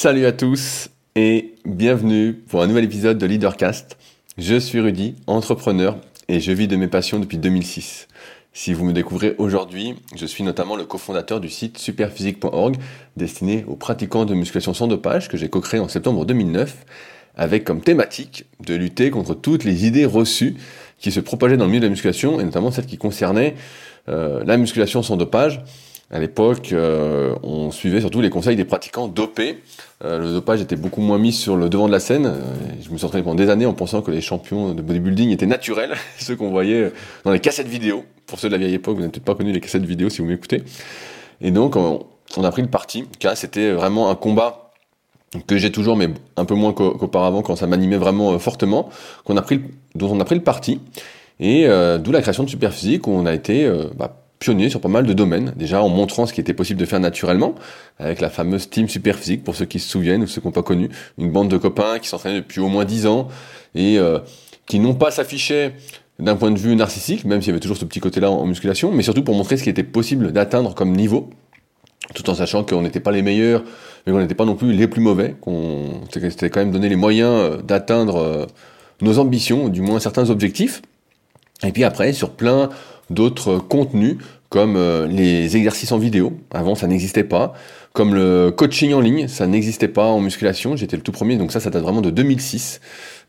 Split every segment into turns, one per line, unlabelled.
Salut à tous et bienvenue pour un nouvel épisode de Leadercast. Je suis Rudy, entrepreneur et je vis de mes passions depuis 2006. Si vous me découvrez aujourd'hui, je suis notamment le cofondateur du site superphysique.org destiné aux pratiquants de musculation sans dopage que j'ai co-créé en septembre 2009 avec comme thématique de lutter contre toutes les idées reçues qui se propageaient dans le milieu de la musculation et notamment celles qui concernaient euh, la musculation sans dopage à l'époque, euh, on suivait surtout les conseils des pratiquants dopés. Euh, le dopage était beaucoup moins mis sur le devant de la scène. Euh, je me suis entraîné pendant des années en pensant que les champions de bodybuilding étaient naturels, ceux qu'on voyait dans les cassettes vidéo. Pour ceux de la vieille époque, vous n'avez peut-être pas connu les cassettes vidéo si vous m'écoutez. Et donc, on, a pris le parti, car c'était vraiment un combat que j'ai toujours, mais un peu moins qu'auparavant, quand ça m'animait vraiment fortement, qu'on a pris, dont on a pris le parti. Et d'où la création de Superphysique, où on a été bah, pionnier sur pas mal de domaines, déjà en montrant ce qui était possible de faire naturellement, avec la fameuse Team Superphysique, pour ceux qui se souviennent ou ceux qui n'ont pas connu, une bande de copains qui s'entraînaient depuis au moins 10 ans, et euh, qui n'ont pas s'affiché d'un point de vue narcissique, même s'il y avait toujours ce petit côté-là en, musculation, mais surtout pour montrer ce qui était possible d'atteindre comme niveau, tout en sachant qu'on n'était pas les meilleurs, mais qu'on n'était pas non plus les plus mauvais, qu'on c'était quand même donner les moyens euh, d'atteindre euh, nos ambitions, du moins certains objectifs. Et puis après, sur plein d'autres contenus comme euh, les exercices en vidéo. Avant, ça n'existait pas. Comme le coaching en ligne, ça n'existait pas en musculation. J'étais le tout premier, donc ça, ça date vraiment de 2006.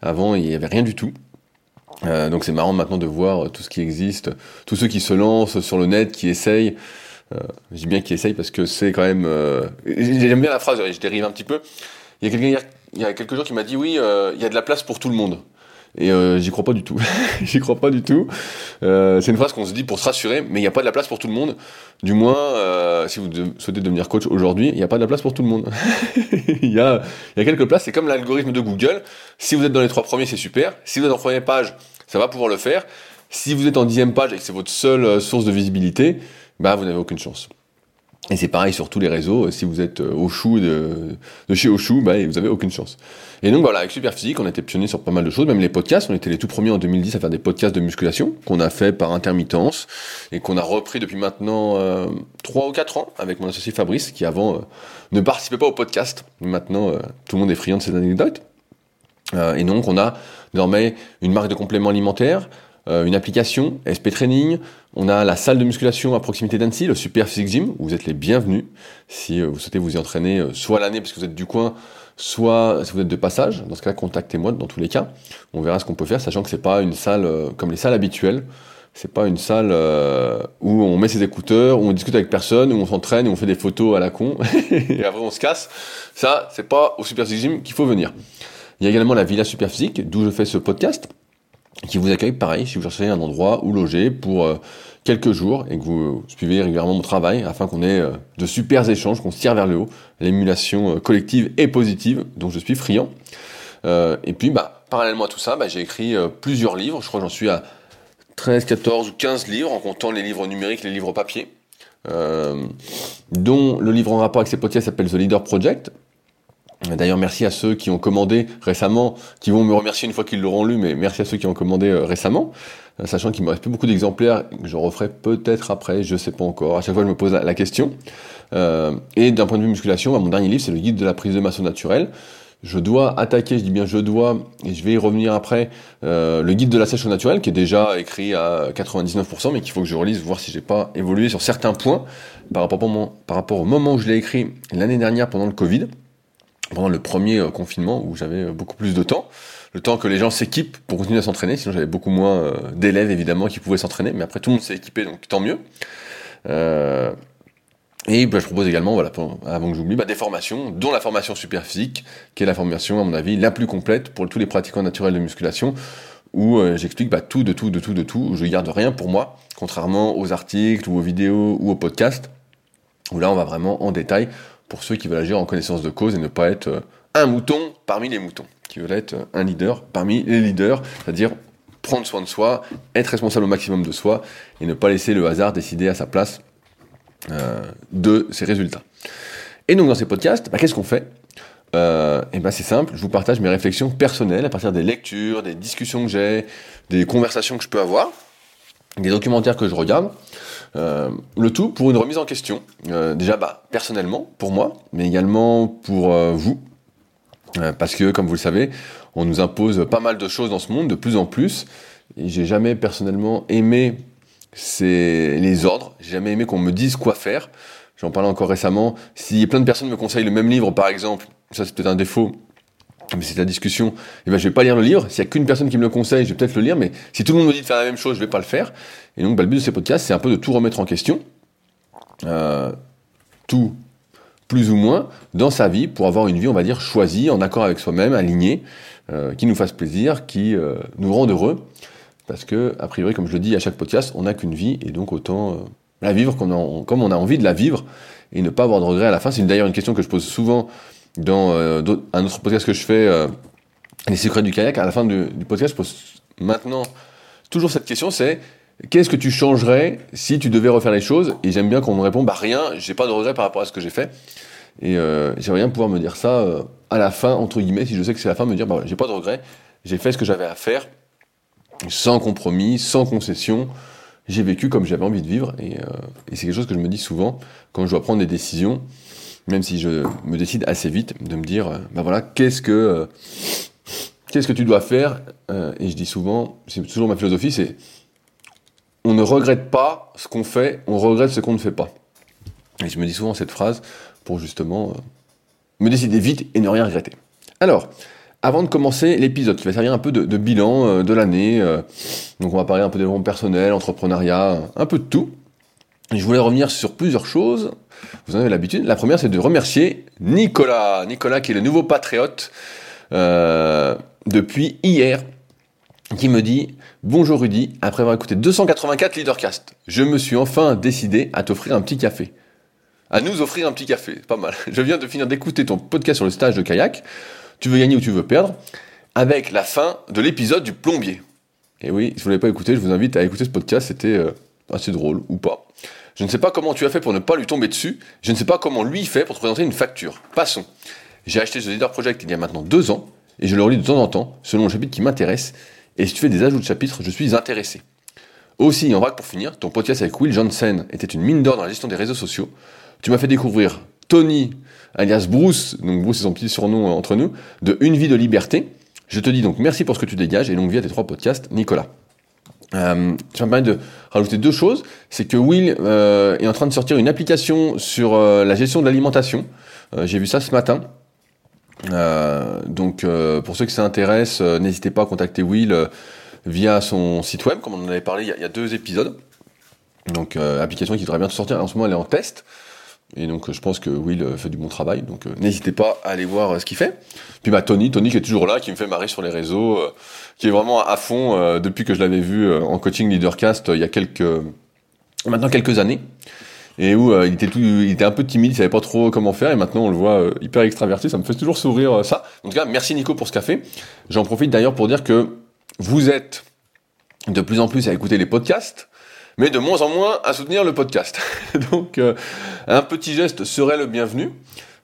Avant, il n'y avait rien du tout. Euh, donc c'est marrant maintenant de voir tout ce qui existe, tous ceux qui se lancent sur le net, qui essayent. Euh, je dis bien qui essayent parce que c'est quand même. Euh, J'aime bien la phrase, je dérive un petit peu. Il y a quelqu'un il y a quelques jours qui m'a dit oui, il y a de la place pour tout le monde. Et euh, j'y crois pas du tout. j'y crois pas du tout. Euh, c'est une phrase qu'on se dit pour se rassurer, mais il n'y a pas de la place pour tout le monde. Du moins, euh, si vous souhaitez devenir coach aujourd'hui, il n'y a pas de la place pour tout le monde. Il y, a, quelques places. C'est comme l'algorithme de Google. Si vous êtes dans les trois premiers, c'est super. Si vous êtes en première page, ça va pouvoir le faire. Si vous êtes en dixième page et que c'est votre seule euh, source de visibilité, bah vous n'avez aucune chance. Et c'est pareil sur tous les réseaux. Si vous êtes au chou de, de chez Oshou, bah, vous avez aucune chance. Et donc voilà, avec Superphysique, on était pionniers sur pas mal de choses, même les podcasts. On était les tout premiers en 2010 à faire des podcasts de musculation qu'on a fait par intermittence et qu'on a repris depuis maintenant euh, 3 ou 4 ans avec mon associé Fabrice, qui avant euh, ne participait pas au podcast. Maintenant, euh, tout le monde est friand de ces anecdotes. Euh, et donc on a désormais une marque de compléments alimentaires, une application, SP Training, on a la salle de musculation à proximité d'Annecy, le Super Physique Gym, où vous êtes les bienvenus si vous souhaitez vous y entraîner soit l'année parce que vous êtes du coin, soit si vous êtes de passage, dans ce cas contactez-moi dans tous les cas. On verra ce qu'on peut faire, sachant que c'est pas une salle euh, comme les salles habituelles. C'est pas une salle euh, où on met ses écouteurs, où on discute avec personne, où on s'entraîne, où on fait des photos à la con, et après on se casse. Ça, c'est pas au Super Gym qu'il faut venir. Il y a également la Villa Super Physique, d'où je fais ce podcast, qui vous accueille pareil si vous cherchez un endroit où loger pour euh, quelques jours et que vous suivez régulièrement mon travail afin qu'on ait euh, de super échanges, qu'on se tire vers le haut. L'émulation euh, collective et positive dont je suis friand. Et puis, bah, parallèlement à tout ça, bah, j'ai écrit plusieurs livres. Je crois que j'en suis à 13, 14 ou 15 livres en comptant les livres numériques, les livres papier. dont le livre en rapport avec ces podcasts s'appelle The Leader Project, D'ailleurs, merci à ceux qui ont commandé récemment, qui vont me remercier une fois qu'ils l'auront lu, mais merci à ceux qui ont commandé récemment. Euh, sachant qu'il me reste plus beaucoup d'exemplaires, que je referai peut-être après, je sais pas encore. À chaque fois, je me pose la, question. Euh, et d'un point de vue musculation, bah, mon dernier livre, c'est le guide de la prise de masse naturelle. Je dois attaquer, je dis bien je dois, et je vais y revenir après, euh, le guide de la sèche au naturel, qui est déjà écrit à 99%, mais qu'il faut que je relise, voir si j'ai pas évolué sur certains points par rapport au moment où je l'ai écrit l'année dernière pendant le Covid, pendant le premier confinement, où j'avais beaucoup plus de temps le temps que les gens s'équipent pour continuer à s'entraîner. Sinon, j'avais beaucoup moins euh, d'élèves évidemment qui pouvaient s'entraîner, mais après tout le monde s'est équipé, donc tant mieux. Euh, et bah, je propose également, voilà, avant que j'oublie, bah, des formations, dont la formation super physique, qui est la formation, à mon avis, la plus complète pour tous les pratiquants naturels de musculation, où euh, j'explique bah, tout, de tout, de tout, de tout, où je garde rien pour moi, contrairement aux articles ou aux vidéos ou aux podcasts, où là on va vraiment en détail pour ceux qui veulent agir en connaissance de cause et ne pas être un mouton parmi les moutons qui veut être un leader parmi les leaders, c'est-à-dire prendre soin de soi, être responsable au maximum de soi et ne pas laisser le hasard décider à sa place euh, de ses résultats. Et donc dans ces podcasts, bah, qu'est-ce qu'on fait? Euh, et ben c'est simple, je vous partage mes réflexions personnelles à partir des lectures, des discussions que j'ai, des conversations que je peux avoir. des documentaires que je regarde. Euh, le tout pour une remise en question. Euh, déjà, bah, personnellement, pour moi, mais également pour euh, vous. parce que, comme vous le savez, on nous impose pas mal de choses dans ce monde, de plus en plus. Et j'ai jamais personnellement aimé les ordres. J'ai jamais aimé qu'on me dise quoi faire. J'en parlais encore récemment. Si plein de personnes me conseillent le même livre, par exemple, ça c'est peut-être un défaut, mais c'est la discussion, et eh ben, je vais pas lire le livre. S'il y a qu'une personne qui me le conseille, je vais peut-être le lire, mais si tout le monde me dit de faire la même chose, je vais pas le faire. Et donc, bah, le but de ces podcasts, c'est un peu de tout remettre en question. Euh, tout, plus ou moins, dans sa vie, pour avoir une vie, on va dire, choisie, en accord avec soi-même, alignée, euh, qui nous fasse plaisir, qui euh, nous rende heureux. Parce que, a priori, comme je le dis à chaque podcast, on n'a qu'une vie, et donc autant la vivre comme on, a envie de la vivre, et ne pas avoir de regrets à la fin. C'est d'ailleurs une question que je pose souvent dans un autre podcast que je fais, Les secrets du kayak, à la fin du, podcast, je pose maintenant toujours cette question, c'est qu'est-ce que tu changerais si tu devais refaire les choses? Et j'aime bien qu'on me réponde, bah rien, j'ai pas de regret par rapport à ce que j'ai fait. Et euh, j'aimerais bien pouvoir me dire ça euh, à la fin, entre guillemets, si je sais que c'est la fin, me dire, bah j'ai pas de regret, j'ai fait ce que j'avais à faire, sans compromis, sans concession. J'ai vécu comme j'avais envie de vivre, et, et c'est quelque chose que je me dis souvent quand je dois prendre des décisions même si je me décide assez vite de me dire, ben voilà, qu'est-ce que, euh, qu'est-ce que tu dois faire? Euh, Et je dis souvent, c'est toujours ma philosophie, c'est on ne regrette pas ce qu'on fait, on regrette ce qu'on ne fait pas. Et je me dis souvent cette phrase pour justement me décider vite et ne rien regretter. Alors, avant de commencer l'épisode, qui va servir un peu de, bilan de l'année, donc on va parler un peu développement personnel, entrepreneuriat, un peu de tout. Je voulais revenir sur plusieurs choses vous en avez l'habitude. La première, c'est de remercier Nicolas. Nicolas qui est le nouveau patriote euh, depuis hier, qui me dit Bonjour Rudy, après avoir écouté 284 Leadercast, je me suis enfin décidé à t'offrir un petit café. À nous offrir un petit café, pas mal. Je viens de finir d'écouter ton podcast sur le stage de kayak. Tu veux gagner ou tu veux perdre? Avec la fin de l'épisode du plombier. Et oui, si vous ne l'avez pas écouté, je vous invite à écouter ce podcast, c'était euh, assez drôle ou pas. Je ne sais pas comment tu as fait pour ne pas lui tomber dessus. Je ne sais pas comment lui fait pour te présenter une facture. Passons. J'ai acheté ce Leader Project il y a maintenant deux ans et je le relis de temps en temps selon le chapitre qui m'intéresse. Et si tu fais des ajouts de chapitres, je suis intéressé. Aussi, en vrac pour finir, ton podcast avec Will Johnson était une mine d'or dans la gestion des réseaux sociaux. Tu m'as fait découvrir Tony, alias Bruce, donc Bruce c'est son petit surnom euh, entre nous, de Une vie de liberté. Je te dis donc merci pour ce que tu dégages et longue vie à tes trois podcasts, Nicolas. Euh, ça me permet de rajouter deux choses. C'est que Will euh, est en train de sortir une application sur euh, la gestion de l'alimentation. J'ai vu ça ce matin. Donc pour ceux qui s'intéressent, n'hésitez pas à contacter Will via son site web, comme on en avait parlé il y a, deux épisodes. Donc application qui devrait bientôt sortir. En ce moment, elle est en test. Et donc je pense que Will fait du bon travail, donc n'hésitez pas à aller voir ce qu'il fait. Puis bah Tony, Tony qui est toujours là, qui me fait marrer sur les réseaux, qui est vraiment à fond euh, depuis que je l'avais vu euh, en coaching leadercast euh, il y a quelques maintenant quelques années et où il était tout, il était un peu timide, il savait pas trop comment faire, et maintenant on le voit hyper extraverti, ça me fait toujours sourire ça. En tout cas, merci Nico pour ce café. J'en profite d'ailleurs pour dire que vous êtes de plus en plus à écouter les podcasts, mais de moins en moins à soutenir le podcast. Donc un petit geste serait le bienvenu,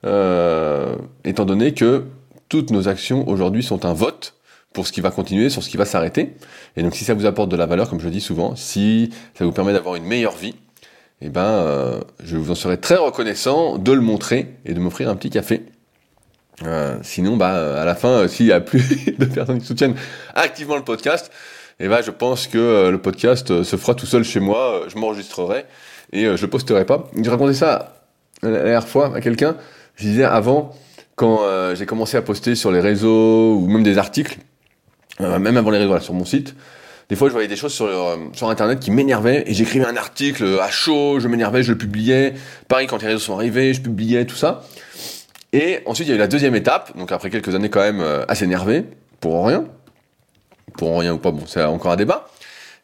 étant donné que toutes nos actions aujourd'hui sont un vote pour ce qui va continuer, sur ce qui va s'arrêter. Et donc si ça vous apporte de la valeur, comme je le dis souvent, si ça vous permet d'avoir une meilleure vie, eh ben, euh, je vous en serai très reconnaissant de le montrer et de m'offrir un petit café. Euh, sinon, bah, à la fin, euh, s'il y a plus de personnes qui soutiennent activement le podcast, eh ben, je pense que le podcast se fera tout seul chez moi. Je m'enregistrerai et je posterai pas. J'ai raconté ça la dernière fois à quelqu'un. Je disais avant, quand j'ai commencé à poster sur les réseaux ou même des articles, euh, même avant les réseaux, sur mon site, des fois je voyais des choses sur, euh, sur internet qui m'énervaient et j'écrivais un article à chaud, je m'énervais, je le publiais. Pareil quand les réseaux sont arrivés, je publiais tout ça. Et ensuite il y a eu la deuxième étape, donc après quelques années quand même euh, assez énervé, pour rien. Pour rien ou pas, bon, c'est encore un débat.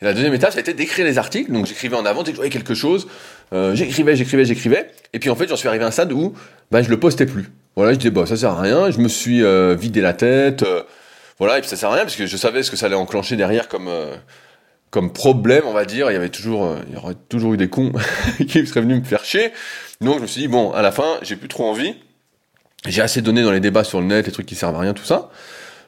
Et la deuxième étape, ça a été d'écrire les articles. Donc j'écrivais en avant, dès que je voyais quelque chose, euh, j'écrivais, j'écrivais, j'écrivais. Et puis en fait, j'en suis arrivé à un stade où bah, je le postais plus. Voilà, je disais, bah, ça sert à rien. Je me suis vidé la tête. Voilà, et puis ça sert à rien parce que je savais ce que ça allait enclencher derrière comme euh, comme problème, on va dire. Il y avait toujours, euh, il y aurait toujours eu des cons qui seraient venus me faire chier. Donc je me suis dit bon, à la fin, j'ai plus trop envie. J'ai assez donné dans les débats sur le net, les trucs qui servent à rien, tout ça.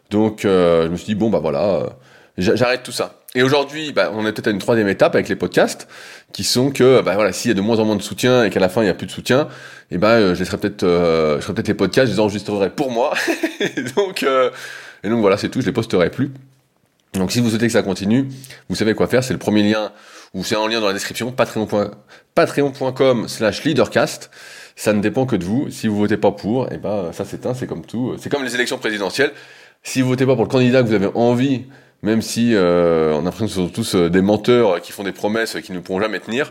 Donc euh, je me suis dit bon bah voilà, j'arrête tout ça. Et aujourd'hui, bah, on est peut-être à une troisième étape avec les podcasts, qui sont que, bah, voilà, s'il y a de moins en moins de soutien et qu'à la fin il n'y a plus de soutien, et eh ben, je laisserai peut-être, je peut-être les podcasts, je les enregistrerai pour moi. donc, et donc voilà, c'est tout, je les posterai plus. Donc si vous souhaitez que ça continue, vous savez quoi faire, c'est le premier lien, ou c'est en lien dans la description, patreon.com slash leadercast. Ça ne dépend que de vous. Si vous votez pas pour, et eh ben ça s'éteint, c'est comme tout. C'est comme les élections présidentielles. Si vous votez pas pour le candidat que vous avez envie, même si euh, on a l'impression que ce sont tous euh, des menteurs qui font des promesses qui ne pourront jamais tenir,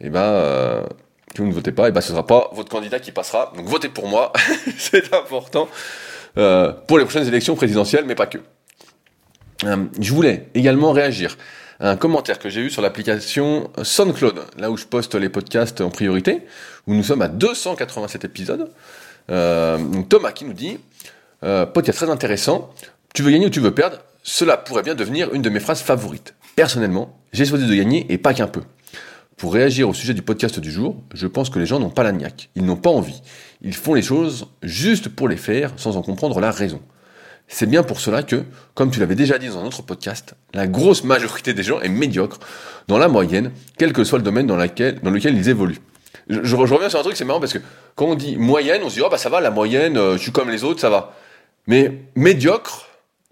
et eh ben euh, si vous ne votez pas, et eh ben ce sera pas votre candidat qui passera. Donc votez pour moi, c'est important euh, pour les prochaines élections présidentielles, mais pas que. Euh, je voulais également réagir à un commentaire que j'ai eu sur l'application SoundCloud, là où je poste les podcasts en priorité, où nous sommes à 287 épisodes. Euh, Thomas qui nous dit podcast très intéressant. Tu veux gagner ou tu veux perdre? Cela pourrait bien devenir une de mes phrases favorites. Personnellement, j'ai choisi de gagner et pas qu'un peu. Pour réagir au sujet du podcast du jour, je pense que les gens n'ont pas la. Ils n'ont pas envie. Ils font les choses juste pour les faire sans en comprendre la raison. C'est bien pour cela que, comme tu l'avais déjà dit dans un autre podcast, la grosse majorité des gens est médiocre dans la moyenne, quel que soit le domaine dans, lequel ils évoluent. Je, reviens sur un truc, c'est marrant parce que quand on dit moyenne, on se dit oh bah ça va, la moyenne, euh, je suis comme les autres, ça va. Mais médiocre,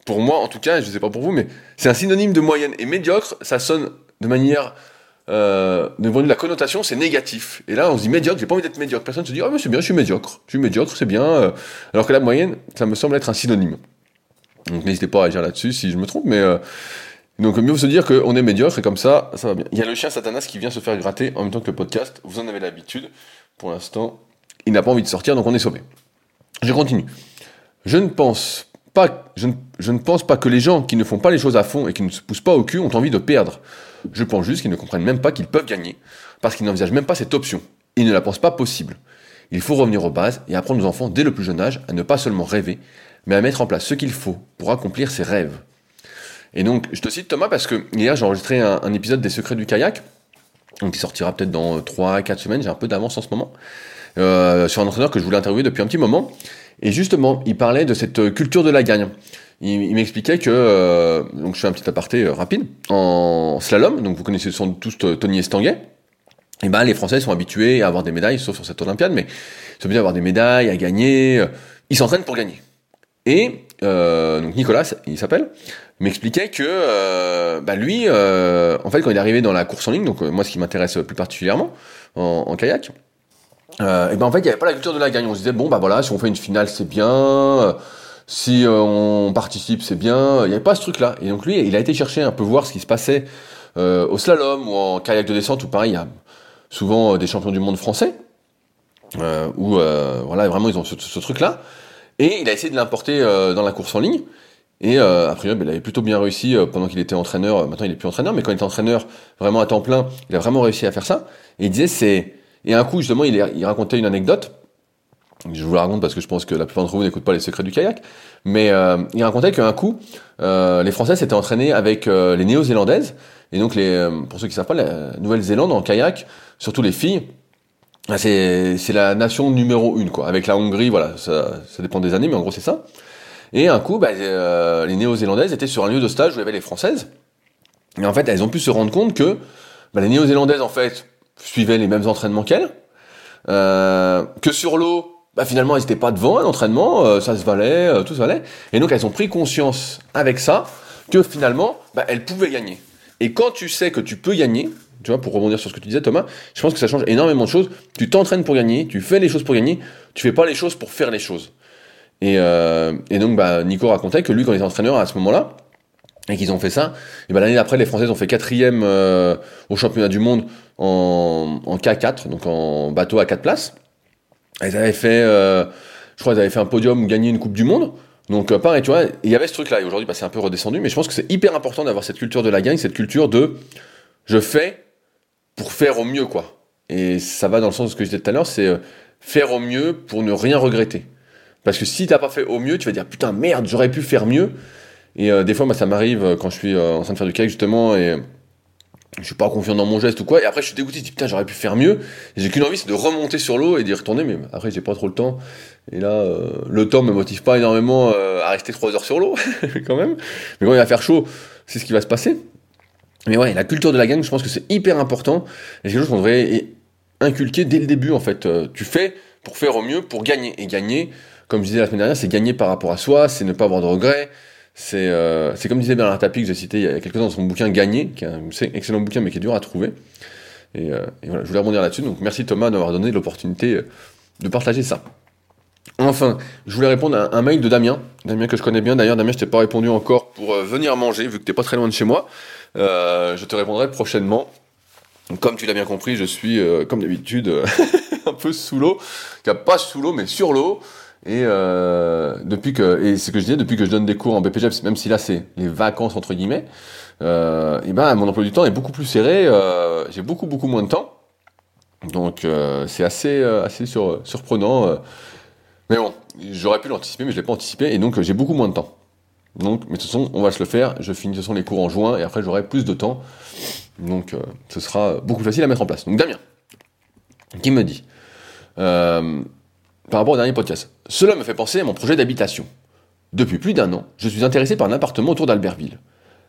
pour moi en tout cas, je ne sais pas pour vous, mais c'est un synonyme de moyenne. Et médiocre, ça sonne de manière euh, de la connotation, c'est négatif. Et là, on se dit médiocre, j'ai pas envie d'être médiocre. Personne se dit, oh, mais c'est bien, je suis médiocre. Je suis médiocre, c'est bien. Euh. alors que la moyenne, ça me semble être un synonyme. Donc n'hésitez pas à réagir là-dessus si je me trompe, mais euh, donc mieux se dire qu'on est médiocre et comme ça, ça va bien. Il y a le chien Satanas qui vient se faire gratter en même temps que le podcast. Vous en avez l'habitude. Pour l'instant, il n'a pas envie de sortir, donc on est sauvé. Je continue. Je ne pense pas, je ne, je ne pense pas que les gens qui ne font pas les choses à fond et qui ne se poussent pas au cul ont envie de perdre. Je pense juste qu'ils ne comprennent même pas qu'ils peuvent gagner, parce qu'ils n'envisagent même pas cette option. Ils ne la pensent pas possible. Il faut revenir aux bases et apprendre aux enfants dès le plus jeune âge à ne pas seulement rêver, mais à mettre en place ce qu'il faut pour accomplir ses rêves. Et donc, je te cite Thomas parce que hier j'ai enregistré un, épisode des Secrets du kayak, qui sortira peut-être dans 3-4 semaines, j'ai un peu d'avance en ce moment, euh, sur un entraîneur que je voulais interviewer depuis un petit moment. Et justement, il parlait de cette culture de la gagne. Il, m'expliquait que, euh, donc je fais un petit aparté euh, rapide, en slalom, donc vous connaissez sans doute tous Tony Estanguet, et ben les Français sont habitués à avoir des médailles, sauf sur cette Olympiade, mais ils sont habitués à avoir des médailles, à gagner, ils s'entraînent pour gagner. Et euh, donc Nicolas, il s'appelle, m'expliquait que euh, bah lui, euh, en fait, quand il est arrivé dans la course en ligne, donc euh, moi, ce qui m'intéresse plus particulièrement en, kayak, euh, et ben en fait, il n'y avait pas la culture de la gagne. On se disait bon bah voilà, si on fait une finale, c'est bien. Euh, si on participe, c'est bien. Il n'y avait pas ce truc-là. Et donc lui, il a été chercher un peu voir ce qui se passait au slalom ou en kayak de descente, où pareil, il y a souvent des champions du monde français, où voilà, vraiment ils ont ce, truc-là. Et il a essayé de l'importer euh, dans la course en ligne. Et euh, après, ben, il avait plutôt bien réussi euh, pendant qu'il était entraîneur. Maintenant, il est plus entraîneur, mais quand il était entraîneur vraiment à temps plein, il a vraiment réussi à faire ça. Et il disait, c'est... Et un coup, justement, il racontait une anecdote. Je vous la raconte parce que je pense que la plupart d'entre vous n'écoutent pas les secrets du kayak. Mais euh, il racontait qu'un coup, euh, les Français s'étaient entraînés avec les Néo-Zélandaises. Et donc, les, pour ceux qui savent pas, la Nouvelle-Zélande en kayak, surtout les filles, ah, c'est la nation numéro une, quoi. Avec la Hongrie, voilà, ça, ça dépend des années, mais en gros c'est ça. Et un coup, bah, euh, les Néo-Zélandaises étaient sur un lieu de stage où il y avait les Françaises. Et en fait, elles ont pu se rendre compte que bah, les Néo-Zélandaises, en fait, suivaient les mêmes entraînements qu'elles. Euh, que sur l'eau, bah, finalement, elles n'étaient pas devant à l'entraînement, euh, ça se valait, euh, tout se valait. Et donc, elles ont pris conscience avec ça que finalement, bah, elles pouvaient gagner. Et quand tu sais que tu peux gagner, tu vois, pour rebondir sur ce que tu disais, Thomas, je pense que ça change énormément de choses. Tu t'entraînes pour gagner, tu fais les choses pour gagner, tu fais pas les choses pour faire les choses. Et, euh, et donc, bah, Nico racontait que lui, quand il était entraîneur à ce moment-là, et qu'ils ont fait ça, et bah, l'année d'après, les Françaises ont fait quatrième euh, au championnat du monde en, en K4, donc en bateau à quatre places. Elles avaient fait, euh, je crois, elles avaient fait un podium, gagné une Coupe du Monde. Donc euh, pareil, tu vois, il y avait ce truc-là. Et aujourd'hui, bah, c'est un peu redescendu, mais je pense que c'est hyper important d'avoir cette culture de la gagne, cette culture de je fais pour faire au mieux, quoi. Et ça va dans le sens de ce que je disais tout à l'heure, c'est euh, faire au mieux pour ne rien regretter. Parce que si t'as pas fait au mieux, tu vas dire putain merde, j'aurais pu faire mieux. Et euh, des fois, moi, ça m'arrive euh, quand je suis en train de faire du kayak justement et je suis pas confiant dans mon geste ou quoi. Et après, je suis dégoûté, je dis putain, j'aurais pu faire mieux. J'ai qu'une envie, c'est de remonter sur l'eau et d'y retourner. Mais après, j'ai pas trop le temps. Et là, le temps me motive pas énormément à rester trois heures sur l'eau, quand même. Mais quand il va faire chaud, c'est ce qui va se passer. Mais ouais, la culture de la gang, je pense que c'est hyper important. Et c'est quelque chose qu'on devrait inculquer dès le début, en fait. Euh, tu fais pour faire au mieux, pour gagner. Et gagner, comme je disais la semaine dernière, c'est gagner par rapport à soi, c'est ne pas avoir de regrets. C'est euh, comme disait Bernard Tapie, que j'ai cité il y a quelques temps dans son bouquin Gagner, qui est un excellent bouquin, mais qui est dur à trouver. Et, euh, et voilà, je voulais rebondir là-dessus. Donc merci Thomas d'avoir donné l'opportunité euh, de partager ça. Enfin, je voulais répondre à un mail de Damien, Damien que je connais bien. D'ailleurs, Damien, je t'ai pas répondu encore pour euh, venir manger, vu que t'es pas très loin de chez moi. Euh, je te répondrai prochainement. Comme tu l'as bien compris, je suis, comme d'habitude, un peu sous l'eau. Pas sous l'eau, mais sur l'eau. Et depuis que, et ce que je disais, depuis que je donne des cours en BPJ, même si là c'est les vacances entre guillemets, et ben mon emploi du temps est beaucoup plus serré. J'ai beaucoup beaucoup moins de temps. Donc c'est assez assez surprenant. Mais bon, j'aurais pu l'anticiper, mais je l'ai pas anticipé, et donc euh, j'ai beaucoup moins de temps. Donc, mais de toute façon, on va se le faire. Je finis de toute façon les cours en juin, et après j'aurai plus de temps. Donc, euh, ce sera beaucoup plus facile à mettre en place. Donc, Damien, qui me dit, euh, par rapport au dernier podcast, cela me fait penser à mon projet d'habitation. Depuis plus d'un an, je suis intéressé par un appartement autour d'Albertville.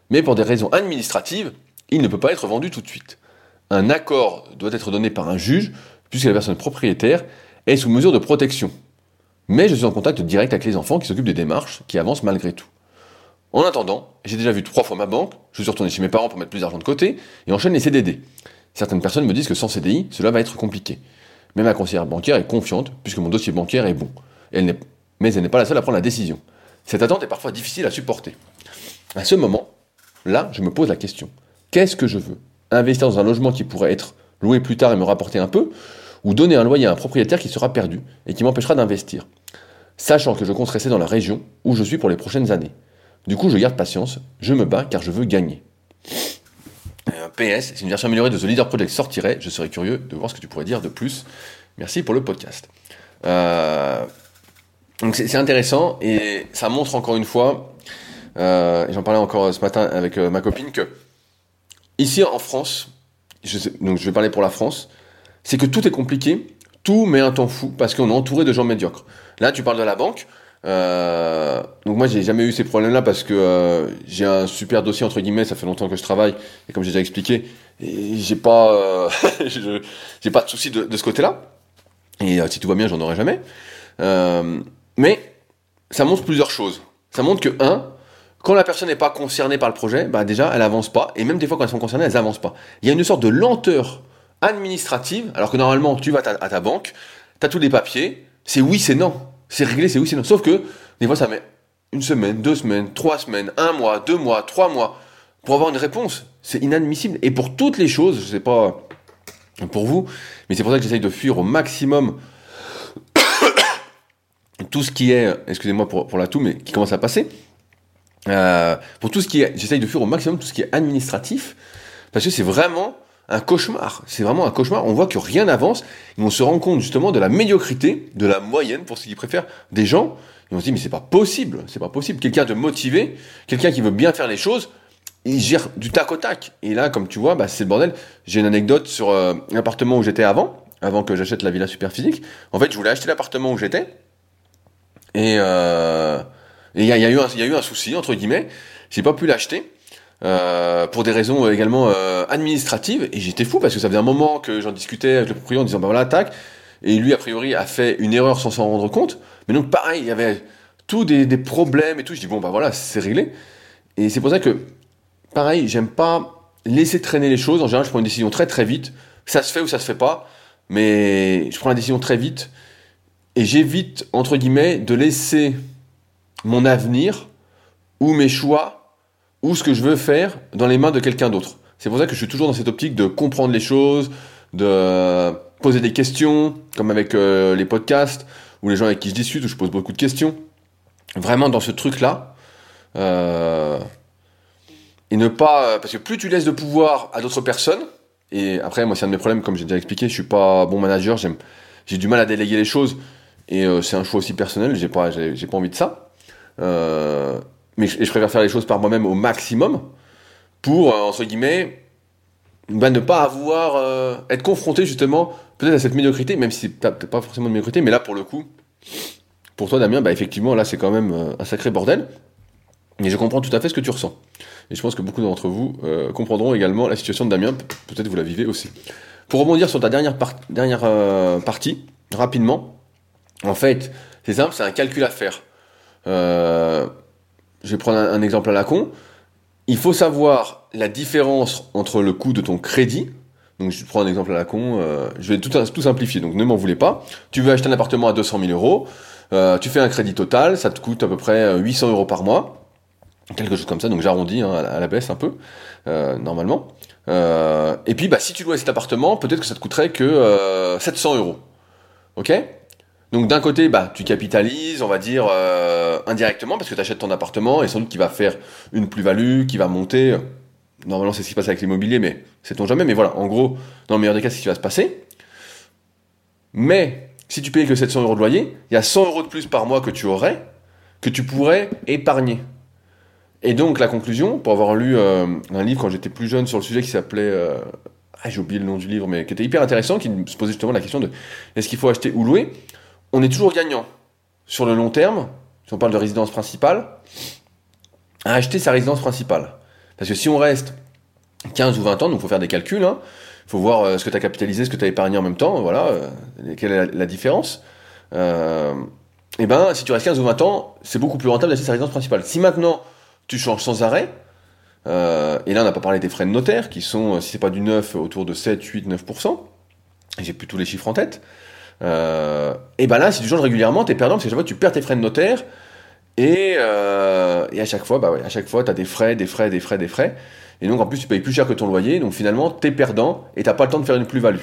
Mais pour des raisons administratives, il ne peut pas être vendu tout de suite. Un accord doit être donné par un juge, puisque la personne propriétaire est sous mesure de protection, mais je suis en contact direct avec les enfants qui s'occupent des démarches, qui avancent malgré tout. En attendant, j'ai déjà vu trois fois ma banque, je suis retourné chez mes parents pour mettre plus d'argent de côté, et enchaîne les CDD. Certaines personnes me disent que sans CDI, cela va être compliqué. Mais ma conseillère bancaire est confiante, puisque mon dossier bancaire est bon. Mais elle n'est pas la seule à prendre la décision. Cette attente est parfois difficile à supporter. À ce moment, là, je me pose la question. Qu'est-ce que je veux? Investir dans un logement qui pourrait être loué plus tard et me rapporter un peu? Ou donner un loyer à un propriétaire qui sera perdu et qui m'empêchera d'investir, sachant que je compte rester dans la région où je suis pour les prochaines années. Du coup, je garde patience, je me bats car je veux gagner. PS, si une version améliorée de The Leader Project sortirait, je serais curieux de voir ce que tu pourrais dire de plus. Merci pour le podcast. Euh, donc c'est intéressant et ça montre encore une fois, euh, j'en parlais encore ce matin avec euh, ma copine, que ici en France, donc je vais parler pour la France, c'est que tout est compliqué, tout met un temps fou parce qu'on est entouré de gens médiocres. Là, tu parles de la banque. Euh, donc moi, j'ai jamais eu ces problèmes-là parce que euh, j'ai un super dossier entre guillemets. Ça fait longtemps que je travaille et comme j'ai déjà expliqué, j'ai pas, euh, j'ai pas de soucis de, ce côté-là. Et si tout va bien, j'en aurai jamais. mais ça montre plusieurs choses. Ça montre que un, quand la personne n'est pas concernée par le projet, bah déjà, elle avance pas. Et même des fois, quand elles sont concernées, elles avancent pas. Il y a une sorte de lenteur administrative, alors que normalement tu vas à ta banque, tu as tous les papiers, c'est oui, c'est non. C'est réglé, c'est oui, c'est non. Sauf que des fois ça met une semaine, deux semaines, trois semaines, un mois, deux mois, trois mois pour avoir une réponse. C'est inadmissible. Et pour toutes les choses, je sais pas pour vous, mais c'est pour ça que j'essaye de fuir au maximum tout ce qui est, excusez-moi pour, pour la toux, mais qui commence à passer. Euh, pour tout ce qui est, j'essaye de fuir au maximum tout ce qui est administratif, parce que c'est vraiment un cauchemar. C'est vraiment un cauchemar. On voit que rien n'avance. Et on se rend compte justement de la médiocrité, de la moyenne, pour ceux qui préfèrent, des gens. Et on se dit, mais c'est pas possible. C'est pas possible. Quelqu'un de motivé, quelqu'un qui veut bien faire les choses, il gère du tac au tac. Et là, comme tu vois, bah, c'est le bordel. J'ai une anecdote sur euh, l'appartement où j'étais avant, avant que j'achète la villa super physique. En fait, je voulais acheter l'appartement où j'étais. Et euh, il y, a, y, un, y a eu un souci, entre guillemets. J'ai pas pu l'acheter. Euh, pour des raisons également euh, administratives. Et j'étais fou parce que ça faisait un moment que j'en discutais avec le propriétaire en disant bah voilà attaque. Et lui a priori a fait une erreur sans s'en rendre compte. Mais donc pareil, il y avait tous des, des problèmes et tout. Je dis bon bah voilà c'est réglé. Et c'est pour ça que pareil j'aime pas laisser traîner les choses. En général je prends une décision très très vite. Ça se fait ou ça se fait pas. Mais je prends la décision très vite. Et j'évite, entre guillemets, de laisser mon avenir ou mes choix ou ce que je veux faire dans les mains de quelqu'un d'autre. C'est pour ça que je suis toujours dans cette optique de comprendre les choses, de poser des questions, comme avec euh, les podcasts, ou les gens avec qui je discute, où je pose beaucoup de questions. Vraiment dans ce truc-là. Euh, et ne pas... Parce que plus tu laisses de pouvoir à d'autres personnes, et après, moi, c'est un de mes problèmes, comme j'ai déjà expliqué, je suis pas bon manager, j'ai du mal à déléguer les choses, et euh, c'est un choix aussi personnel, j'ai pas, pas envie de ça. Euh, mais je, préfère faire les choses par moi-même au maximum pour, euh, entre guillemets, bah, ne pas avoir, euh, être confronté justement peut-être à cette médiocrité, même si c'est peut-être pas forcément de médiocrité, mais là pour le coup, pour toi Damien, bah effectivement là c'est quand même euh, un sacré bordel, et je comprends tout à fait ce que tu ressens. Et je pense que beaucoup d'entre vous comprendront également la situation de Damien, peut-être vous la vivez aussi. Pour rebondir sur ta dernière, dernière partie, rapidement, en fait, c'est simple, c'est un calcul à faire. Euh, je vais prendre un, exemple à la con. Il faut savoir la différence entre le coût de ton crédit. Donc je prends un exemple à la con, je vais tout, simplifier, donc ne m'en voulez pas. Tu veux acheter un appartement à 200 000 euros, tu fais un crédit total, ça te coûte à peu près 800 euros par mois quelque chose comme ça, donc j'arrondis hein, à, la baisse un peu, euh, normalement. Euh, et puis, bah, si tu louais cet appartement, peut-être que ça te coûterait que 700 euh, euros. Ok? Donc d'un côté, bah, tu capitalises, on va dire, indirectement, parce que tu achètes ton appartement, et sans doute qu'il va faire une plus-value, qui va monter. Normalement, c'est ce qui se passe avec l'immobilier, mais c'est ton jamais. Mais voilà, en gros, dans le meilleur des cas, c'est ce qui va se passer. Mais, si tu payais que 700 euros de loyer, il y a 100 euros de plus par mois que tu aurais, que tu pourrais épargner. Et donc la conclusion, pour avoir lu euh, un livre quand j'étais plus jeune sur le sujet qui s'appelait, euh, ah, j'ai oublié le nom du livre, mais qui était hyper intéressant, qui se posait justement la question de est-ce qu'il faut acheter ou louer? On est toujours gagnant sur le long terme, si on parle de résidence principale, à acheter sa résidence principale. Parce que si on reste 15 ou 20 ans, donc il faut faire des calculs, il hein, faut voir euh, ce que tu as capitalisé, ce que tu as épargné en même temps, voilà, quelle est la, différence. et ben, si tu restes 15 ou 20 ans, c'est beaucoup plus rentable d'acheter sa résidence principale. Si maintenant tu changes sans arrêt. Euh, et là, on n'a pas parlé des frais de notaire, qui sont, euh, si c'est pas du neuf, autour de 7, 8, 9%. J'ai plus tous les chiffres en tête. Euh, et ben là, si tu changes régulièrement, t'es perdant, parce que chaque fois, tu perds tes frais de notaire. Et, et à chaque fois, bah ouais, à chaque fois, t'as des frais, des frais, des frais, des frais. Et donc, en plus, tu payes plus cher que ton loyer. Donc, finalement, t'es perdant et t'as pas le temps de faire une plus-value.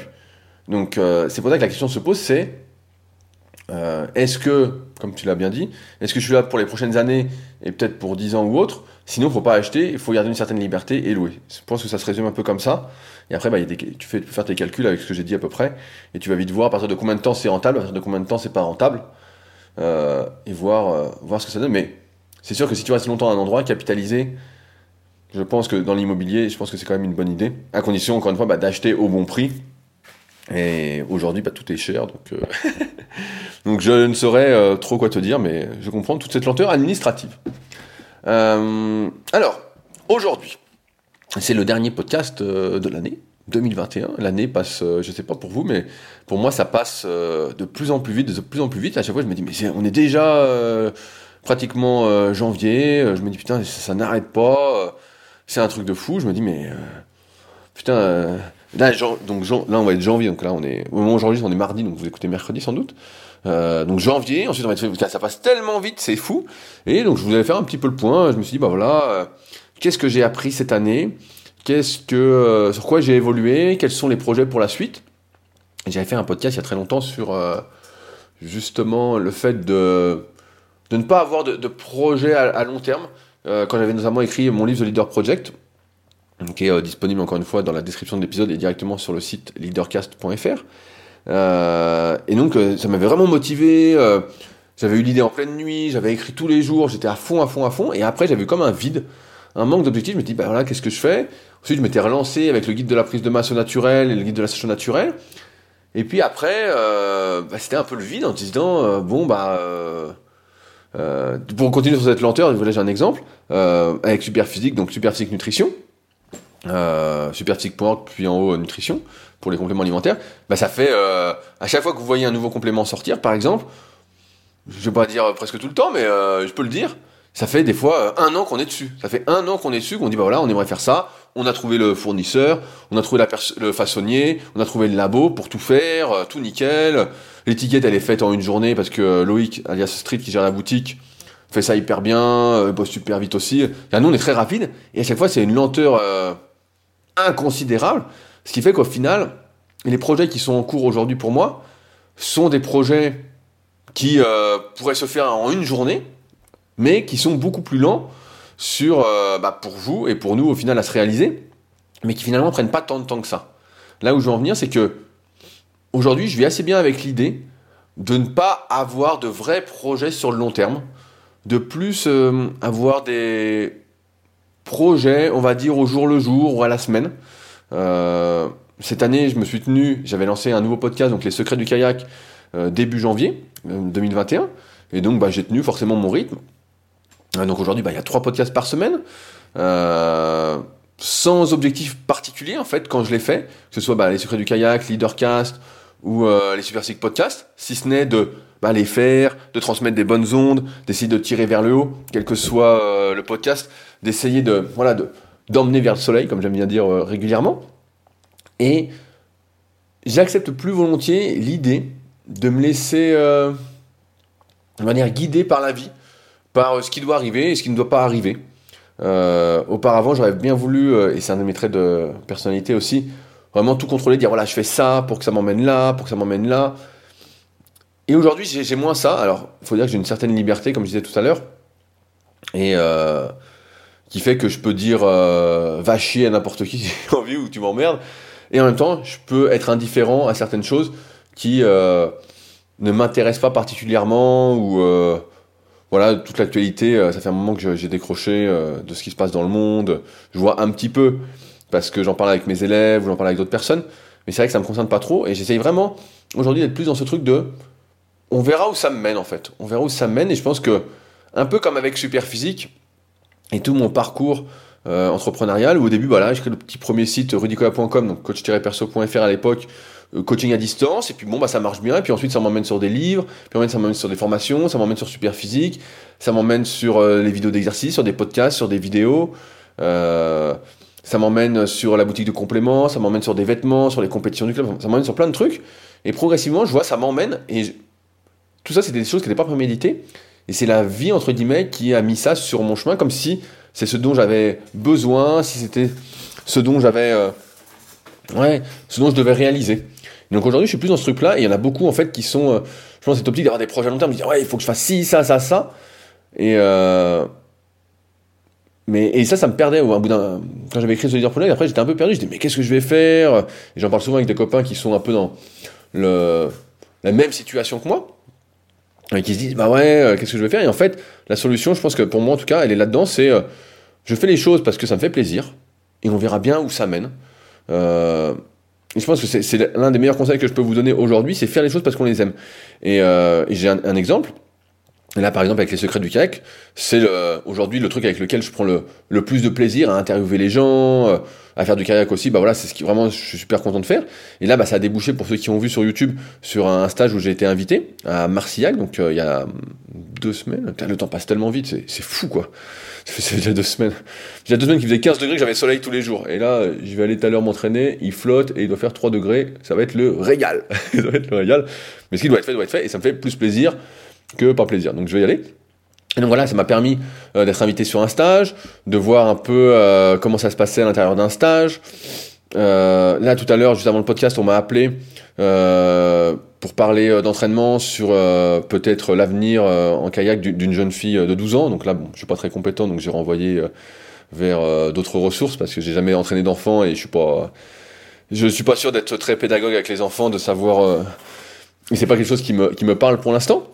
Donc, c'est pour ça que la question se pose, c'est euh, est-ce que, comme tu l'as bien dit, est-ce que je suis là pour les prochaines années et peut-être pour 10 ans ou autre Sinon, il faut pas acheter, il faut garder une certaine liberté et louer. Je pense que ça se résume un peu comme ça. Et après, bah, tu, fais, peux faire tes calculs avec ce que j'ai dit à peu près, et tu vas vite voir à partir de combien de temps c'est rentable, à partir de combien de temps c'est pas rentable, euh, et voir, euh, voir ce que ça donne. Mais c'est sûr que si tu restes longtemps à un endroit, capitaliser, je pense que dans l'immobilier, je pense que c'est quand même une bonne idée, à condition, encore une fois, bah, d'acheter au bon prix. Et aujourd'hui, bah, tout est cher, donc Donc je ne saurais euh, trop quoi te dire, mais je comprends toute cette lenteur administrative. Euh, alors, aujourd'hui, c'est le dernier podcast euh, de l'année. 2021, l'année passe, je sais pas pour vous, mais pour moi ça passe de plus en plus vite, de plus en plus vite. À chaque fois, je me dis, mais on est déjà pratiquement janvier. Je me dis, putain, ça, n'arrête pas. c'est un truc de fou. Je me dis, mais putain, là, donc, là, on va être janvier. Donc là, on est au moment où on est mardi, donc vous écoutez mercredi sans doute. Euh, donc janvier, ensuite on va être ça passe tellement vite, c'est fou. Et donc je voulais faire un petit peu le point. Je me suis dit bah voilà, euh, qu'est-ce que j'ai appris cette année? Qu'est-ce que euh, sur quoi j'ai évolué? Quels sont les projets pour la suite? J'avais fait un podcast il y a très longtemps sur justement le fait de de ne pas avoir de, de projet à, long terme. quand j'avais notamment écrit mon livre The Leader Project, qui est disponible encore une fois dans la description de l'épisode et directement sur le site leadercast.fr. Euh, et donc, euh, ça m'avait vraiment motivé. Euh, j'avais eu l'idée en pleine nuit, j'avais écrit tous les jours, j'étais à fond, à fond, à fond. Et après, j'avais comme un vide, un manque d'objectifs. Je me dis, bah voilà, qu'est-ce que je fais? Ensuite, je m'étais relancé avec le guide de la prise de masse au naturel et le guide de la session naturelle. Et puis après, euh, bah, c'était un peu le vide en disant, bon, bah... Euh, pour continuer sur cette lenteur, voilà, j'ai un exemple, avec Superphysique, donc Superphysique Nutrition, euh, Superphysique.org, puis en haut, Nutrition pour les compléments alimentaires, bah ça fait euh, à chaque fois que vous voyez un nouveau complément sortir, par exemple, je vais pas dire presque tout le temps, mais euh, je peux le dire, ça fait des fois euh, un an qu'on est dessus. Ça fait un an qu'on est dessus, qu'on dit bah voilà, on aimerait faire ça, on a trouvé le fournisseur, on a trouvé le façonnier, on a trouvé le labo pour tout faire, tout nickel. L'étiquette elle est faite en une journée parce que Loïc, alias Street qui gère la boutique, fait ça hyper bien, bosse super vite aussi. Là, nous on est très rapide et à chaque fois c'est une lenteur inconsidérable. Ce qui fait qu'au final, les projets qui sont en cours aujourd'hui pour moi sont des projets qui euh, pourraient se faire en une journée, mais qui sont beaucoup plus lents sur, euh, bah, pour vous et pour nous au final à se réaliser, mais qui finalement prennent pas tant de temps que ça. Là où je veux en venir, c'est que aujourd'hui, je vis assez bien avec l'idée de ne pas avoir de vrais projets sur le long terme, de plus euh, avoir des projets, on va dire, au jour le jour ou à la semaine. Euh, cette année, je me suis tenu, j'avais lancé un nouveau podcast, donc Les Secrets du kayak, euh, début janvier 2021. Euh, et donc, bah, j'ai tenu forcément mon rythme. donc aujourd'hui, bah, il y a trois podcasts par semaine. sans objectif particulier en fait quand je les fais, que ce soit bah, les secrets du kayak, Leadercast ou les Super Sick Podcasts, si ce n'est de bah, les faire, de transmettre des bonnes ondes, d'essayer de tirer vers le haut, quel que soit le podcast, d'essayer de voilà de d'emmener vers le soleil, comme j'aime bien dire régulièrement. Et j'accepte plus volontiers l'idée de me laisser, euh, de manière guidée par la vie, par euh, ce qui doit arriver et ce qui ne doit pas arriver. Euh, auparavant, j'aurais bien voulu, et c'est un de mes traits de personnalité aussi, vraiment tout contrôler, dire voilà, je fais ça pour que ça m'emmène là, pour que ça m'emmène là. Et aujourd'hui, j'ai moins ça. Alors, il faut dire que j'ai une certaine liberté, comme je disais tout à l'heure, et qui fait que je peux dire va chier à n'importe qui si j'ai envie ou tu m'emmerdes. Et en même temps, je peux être indifférent à certaines choses qui euh, ne m'intéressent pas particulièrement ou euh, voilà, toute l'actualité, euh, ça fait un moment que j'ai décroché de ce qui se passe dans le monde. Je vois un petit peu parce que j'en parle avec mes élèves ou j'en parle avec d'autres personnes, mais c'est vrai que ça me concerne pas trop et j'essaye vraiment aujourd'hui d'être plus dans ce truc de on verra où ça me mène en fait. On verra où ça me mène et je pense que un peu comme avec Superphysique et tout mon parcours euh, entrepreneurial où au début voilà j'ai créé le petit premier site rudicola.com donc coach-perso.fr à l'époque euh, coaching à distance et puis bon bah ça marche bien et puis ensuite ça m'emmène sur des livres puis ça m'emmène sur des formations ça m'emmène sur super physique ça m'emmène sur euh, les vidéos d'exercice sur des podcasts sur des vidéos ça m'emmène sur la boutique de compléments ça m'emmène sur des vêtements sur les compétitions du club ça m'emmène sur plein de trucs et progressivement je vois ça m'emmène et tout ça c'est des choses qui n'étaient pas préméditées et c'est la vie entre guillemets qui a mis ça sur mon chemin comme si c'est ce dont j'avais besoin, si c'était ce dont j'avais, euh, ouais, ce dont je devais réaliser. donc aujourd'hui, je suis plus dans ce truc-là, et il y en a beaucoup en fait qui sont, euh, je pense, cette optique d'avoir des projets à long terme, de dire ouais, il faut que je fasse ci, ça, ça, ça, et euh, mais et ça, ça me perdait au bout d'un. Quand j'avais écrit ce leader projet, après j'étais un peu perdu. Je disais mais qu'est-ce que je vais faire? Et j'en parle souvent avec des copains qui sont un peu dans la même situation que moi et qui se disent bah ouais qu'est-ce que je vais faire? Et en fait la solution je pense que pour moi en tout cas elle est là-dedans c'est je fais les choses parce que ça me fait plaisir, et on verra bien où ça mène. Euh, et je pense que c'est l'un des meilleurs conseils que je peux vous donner aujourd'hui, c'est faire les choses parce qu'on les aime. Et, euh, j'ai un, exemple. Là, par exemple, avec les secrets du kayak, c'est aujourd'hui le truc avec lequel je prends le, le, plus de plaisir à interviewer les gens, euh, à faire du kayak aussi. Bah voilà, c'est ce qui vraiment je suis super content de faire. Et là, bah, ça a débouché pour ceux qui ont vu sur YouTube sur un stage où j'ai été invité à Marcillac, donc euh, il y a deux semaines. Le temps passe tellement vite, c'est fou quoi. C'est déjà deux semaines. Déjà deux semaines qu'il faisait 15 degrés, que j'avais soleil tous les jours. Et là, je vais aller tout à l'heure m'entraîner, il flotte et il doit faire 3 degrés. Ça va être le régal. ça va être le régal. Mais ce qui doit être fait, doit être fait. Et ça me fait plus plaisir que pas plaisir. Donc je vais y aller. Et donc voilà, ça m'a permis euh, d'être invité sur un stage, de voir un peu euh, comment ça se passait à l'intérieur d'un stage. Euh, là, tout à l'heure, juste avant le podcast, on m'a appelé pour parler d'entraînement sur peut-être l'avenir en kayak d'une jeune fille de 12 ans. Donc là, bon, je suis pas très compétent, donc j'ai renvoyé vers d'autres ressources parce que j'ai jamais entraîné d'enfants et je suis pas, je suis pas sûr d'être très pédagogue avec les enfants, de savoir. c'est pas quelque chose qui me, qui me parle pour l'instant.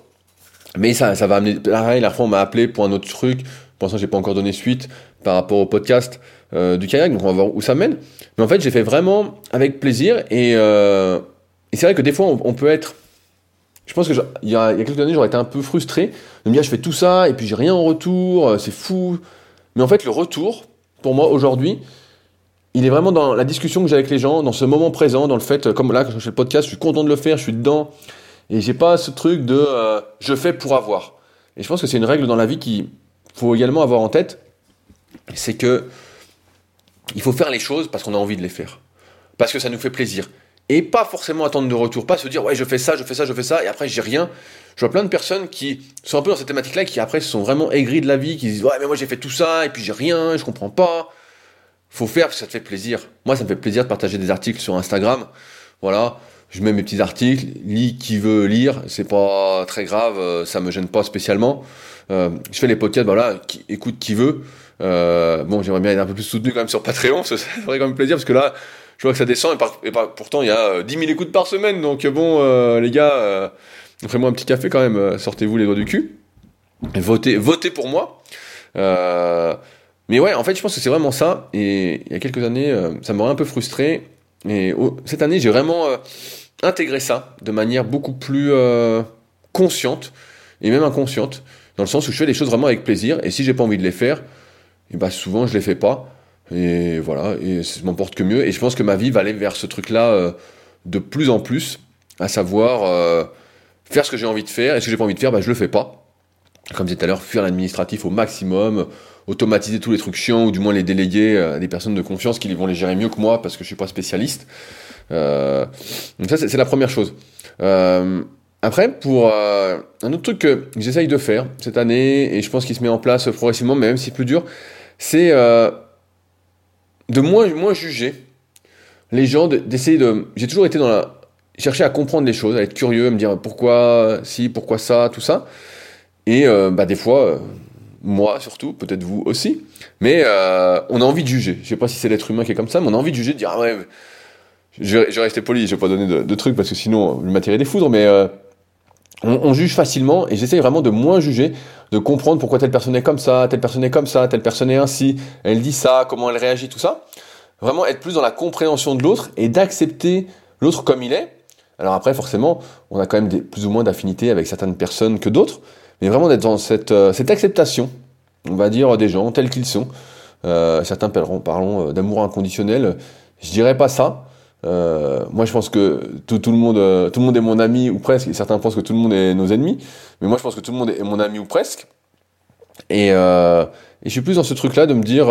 Mais ça, ça va amener. Pareil, la fois on m'a appelé pour un autre truc. Pour l'instant, j'ai pas encore donné suite par rapport au podcast du kayak, donc on va voir où ça mène. Mais en fait, j'ai fait vraiment avec plaisir et et c'est vrai que des fois, on, peut être. Je pense que il y, a, quelques années, j'aurais été un peu frustré de me dire je fais tout ça et puis j'ai rien en retour, euh, c'est fou. Mais en fait, le retour, pour moi aujourd'hui, il est vraiment dans la discussion que j'ai avec les gens, dans ce moment présent, dans le fait, comme là, quand je fais le podcast, je suis content de le faire, je suis dedans. Et j'ai pas ce truc de euh, je fais pour avoir. Et je pense que c'est une règle dans la vie qu'il faut également avoir en tête. C'est que il faut faire les choses parce qu'on a envie de les faire. Parce que ça nous fait plaisir et pas forcément attendre de retour, pas se dire ouais je fais ça, je fais ça, je fais ça, et après j'ai rien. Je vois plein de personnes qui sont un peu dans cette thématique-là, qui après sont vraiment aigris de la vie, qui disent ouais mais moi j'ai fait tout ça, et puis j'ai rien, je comprends pas. Faut faire parce que ça te fait plaisir. Moi ça me fait plaisir de partager des articles sur Instagram. Voilà, je mets mes petits articles, lis qui veut lire, c'est pas très grave, euh, ça me gêne pas spécialement. Euh, je fais les podcasts, voilà, qui, écoute qui veut. Euh, bon, j'aimerais bien être un peu plus soutenu quand même sur Patreon, ça ferait quand même plaisir parce que là, je vois que ça descend et, pourtant il y a 10 euh, 000 écoutes par semaine. Donc bon, euh, les gars, euh, offrez-moi un petit café quand même. Sortez-vous les doigts du cul. Et votez, votez pour moi. mais ouais, en fait, je pense que c'est vraiment ça. Et il y a quelques années, ça m'aurait un peu frustré. Et cette année, j'ai vraiment intégré ça de manière beaucoup plus consciente et même inconsciente. dans le sens où je fais les choses vraiment avec plaisir, et si j'ai pas envie de les faire, et eh bah ben, souvent je les fais pas, et voilà, et ça m'emporte que mieux, et je pense que ma vie va aller vers ce truc-là euh, de plus en plus, à savoir euh, faire ce que j'ai envie de faire, et ce que j'ai pas envie de faire, bah je le fais pas. Comme je disais tout à l'heure, faire l'administratif au maximum, automatiser tous les trucs chiants, ou du moins les déléguer à des personnes de confiance qui vont les gérer mieux que moi, parce que je suis pas spécialiste. Euh, donc ça, c'est la première chose. Euh, après, pour euh, un autre truc que j'essaye de faire cette année, et je pense qu'il se met en place progressivement, mais même si c'est plus dur, c'est de moins, moins juger les gens, d'essayer de... J'ai toujours été dans la... chercher à comprendre les choses, à être curieux, à me dire pourquoi si, pourquoi ça, tout ça. Et bah, des fois, moi surtout, peut-être vous aussi, mais on a envie de juger. Je sais pas si c'est l'être humain qui est comme ça, mais on a envie de juger, de dire ah ouais je vais, rester poli, je vais pas donner de, trucs parce que sinon, je m'attirer des foudres, mais euh, on, juge facilement et j'essaie vraiment de moins juger, de comprendre pourquoi telle personne est comme ça, telle personne est comme ça, telle personne est ainsi, elle dit ça, comment elle réagit, tout ça. Vraiment être plus dans la compréhension de l'autre et d'accepter l'autre comme il est. Alors après, forcément, on a quand même plus ou moins d'affinités avec certaines personnes que d'autres, mais vraiment d'être dans cette, euh, acceptation, on va dire, des gens tels qu'ils sont. Euh, certains parleront, parlons d'amour inconditionnel. Je dirais pas ça. Euh, moi, je pense que tout, le monde, euh, tout le monde est mon ami ou presque. Et certains pensent que tout le monde est nos ennemis, mais moi, je pense que tout le monde est mon ami ou presque. Et, euh, je suis plus dans ce truc-là de me dire,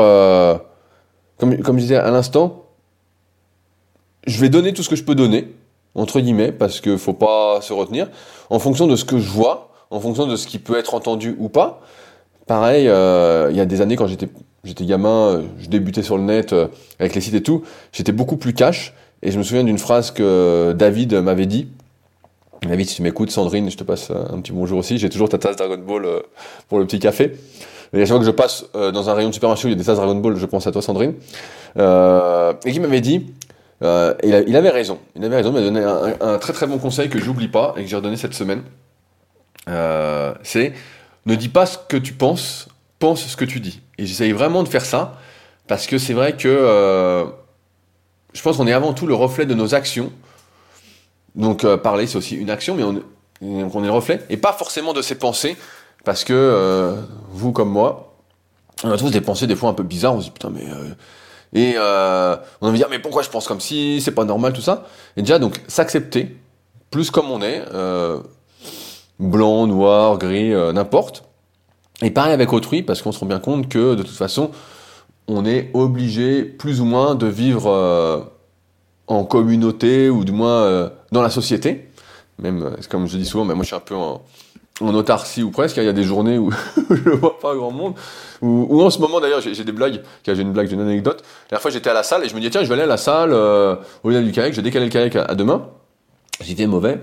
comme, je disais à l'instant, je vais donner tout ce que je peux donner entre guillemets, parce que faut pas se retenir, en fonction de ce que je vois, en fonction de ce qui peut être entendu ou pas. Pareil, il y a des années quand j'étais gamin, je débutais sur le net avec les sites et tout, j'étais beaucoup plus cash et je me souviens d'une phrase que David m'avait dit. David, si tu m'écoutes, Sandrine, je te passe un petit bonjour aussi. J'ai toujours ta tasse Dragon Ball euh, pour le petit café. Et à chaque fois que je passe euh, dans un rayon de supermarché où il y a des tasses Dragon Ball, je pense à toi, Sandrine. Euh, et qui m'avait dit, il, avait raison. Il avait raison, il m'a donné un, très très bon conseil que j'oublie pas et que j'ai redonné cette semaine. C'est ne dis pas ce que tu penses, pense ce que tu dis. Et j'essaye vraiment de faire ça parce que c'est vrai que je pense qu'on est avant tout le reflet de nos actions. Donc euh, parler, c'est aussi une action, mais on, est le reflet, et pas forcément de ses pensées, parce que euh, vous comme moi, on a tous des pensées des fois un peu bizarres, on se dit putain mais... Euh, et on a envie de dire mais pourquoi je pense comme si, c'est pas normal tout ça. Et déjà donc s'accepter, plus comme on est, blanc, noir, gris, n'importe. Et pareil avec autrui, parce qu'on se rend bien compte que de toute façon, on est obligé plus ou moins de vivre euh, en communauté ou du moins euh, dans la société. Même, euh, comme je dis souvent, mais moi je suis un peu en, autarcie ou presque. Il y a des journées où je vois pas grand monde. Ou, en ce moment d'ailleurs, j'ai des blagues. J'ai une blague, j'ai une anecdote. La dernière fois j'étais à la salle et je me dis tiens, je vais aller à la salle au lieu du kayak. Je vais décaler le kayak à, demain. J'étais mauvais.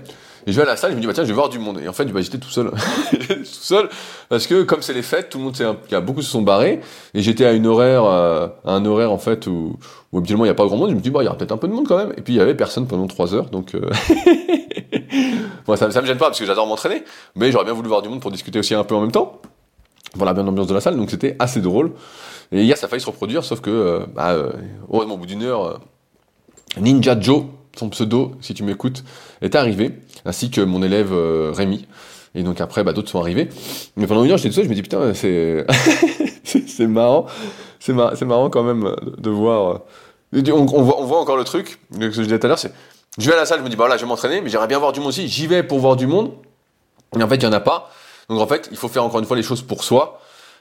Et je vais à la salle, je me dis, bah tiens, je vais voir du monde. Et en fait, bah, j'étais tout seul. tout seul, parce que comme c'est les fêtes, tout le monde s'est, beaucoup se sont barrés. Et j'étais à une horaire, euh, à un horaire en fait où, où habituellement il n'y a pas grand monde. Je me dis, bah il y aura peut-être un peu de monde quand même. Et puis il y avait personne pendant trois heures, donc euh... ça, ça me gêne pas parce que j'adore m'entraîner, mais j'aurais bien voulu voir du monde pour discuter aussi un peu en même temps. Voilà, bien l'ambiance de la salle, donc c'était assez drôle. Et hier, ça a failli se reproduire, sauf que, euh, bah, heureusement, au bout d'une heure, Ninja Joe, son pseudo, si tu m'écoutes, est arrivé, ainsi que mon élève euh, Rémi. Et donc après, bah, d'autres sont arrivés. Mais pendant une heure, j'étais tout seul, je me dis, putain, c'est, c'est marrant. C'est marrant quand même de voir. Euh, on, voit, on voit encore le truc, que je disais tout à l'heure, c'est, je vais à la salle, je me dis, bah là, je vais m'entraîner, mais j'aimerais bien voir du monde aussi. J'y vais pour voir du monde. Et en fait, il y en a pas. Donc en fait, il faut faire encore une fois les choses pour soi.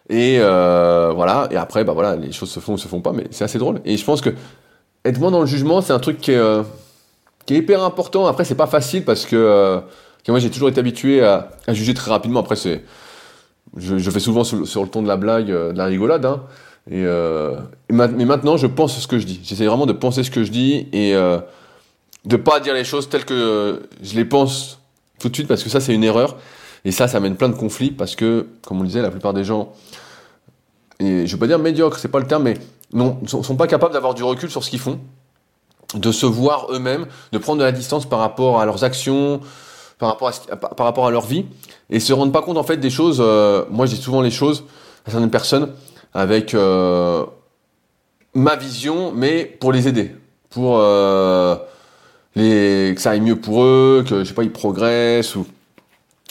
Et euh, voilà. Et après, bah voilà, les choses se font ou se font pas, mais c'est assez drôle. Et je pense que être moins dans le jugement, c'est un truc qui est, euh, qui est hyper important. Après, c'est pas facile parce que, euh, moi, j'ai toujours été habitué à, juger très rapidement. Après, c'est, je, fais souvent sur, le ton de la blague, euh, de la rigolade. Hein. Et, euh, mais maintenant, je pense ce que je dis. J'essaie vraiment de penser ce que je dis et de pas dire les choses telles que je les pense tout de suite parce que ça, c'est une erreur. Et ça, ça amène plein de conflits parce que, comme on le disait, la plupart des gens, et je veux pas dire médiocre, c'est pas le terme, mais non, sont, sont pas capables d'avoir du recul sur ce qu'ils font de se voir eux-mêmes, de prendre de la distance par rapport à leurs actions, par rapport à, par rapport à leur vie, et se rendre pas compte en fait des choses. Euh, moi, dis souvent les choses à certaines personnes avec euh, ma vision, mais pour les aider, pour euh, les, que ça aille mieux pour eux, que je sais pas, ils progressent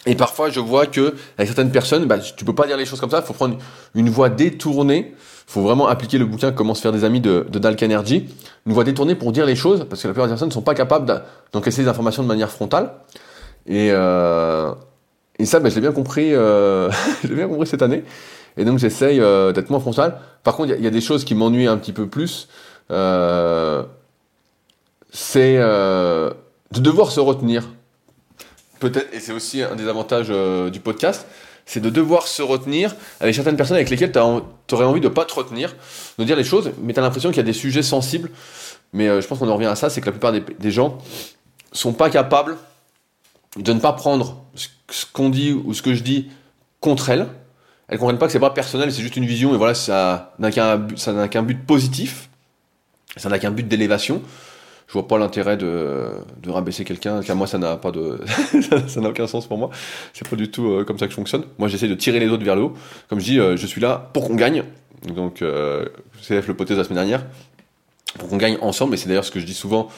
Et parfois, je vois que avec certaines personnes, bah, tu peux pas dire les choses comme ça. Il faut prendre une voie détournée. Faut vraiment appliquer le bouquin Comment se faire des amis de, de Dal Carnegie. Une voie détournée pour dire les choses, parce que la plupart des personnes ne sont pas capables d'encaisser les informations de manière frontale. Et, euh, et ça, bah, je l'ai bien compris. Euh, bien compris cette année. Et donc, j'essaye euh, d'être moins frontal. Par contre, il y, y, a des choses qui m'ennuient un petit peu plus. C'est de devoir se retenir peut-être, et c'est aussi un des avantages du podcast, c'est de devoir se retenir avec certaines personnes avec lesquelles tu aurais envie de pas te retenir, de dire les choses, mais tu as l'impression qu'il y a des sujets sensibles. Mais euh, je pense qu'on en revient à ça, c'est que la plupart des, des, gens sont pas capables de ne pas prendre ce qu'on dit ou ce que je dis contre elles. Elles comprennent pas que c'est pas personnel, c'est juste une vision et voilà, ça n'a qu'un qu'un but positif, ça n'a qu'un but d'élévation je vois pas l'intérêt de, de rabaisser quelqu'un. Car moi, ça n'a pas de, ça n'a aucun sens pour moi. C'est pas du tout euh, comme ça que je fonctionne. Moi, j'essaie de tirer les autres vers le haut. Comme je dis, euh, je suis là pour qu'on gagne. Donc, euh, CF l'hypothèse la semaine dernière. Pour qu'on gagne ensemble. Et c'est d'ailleurs ce que je dis souvent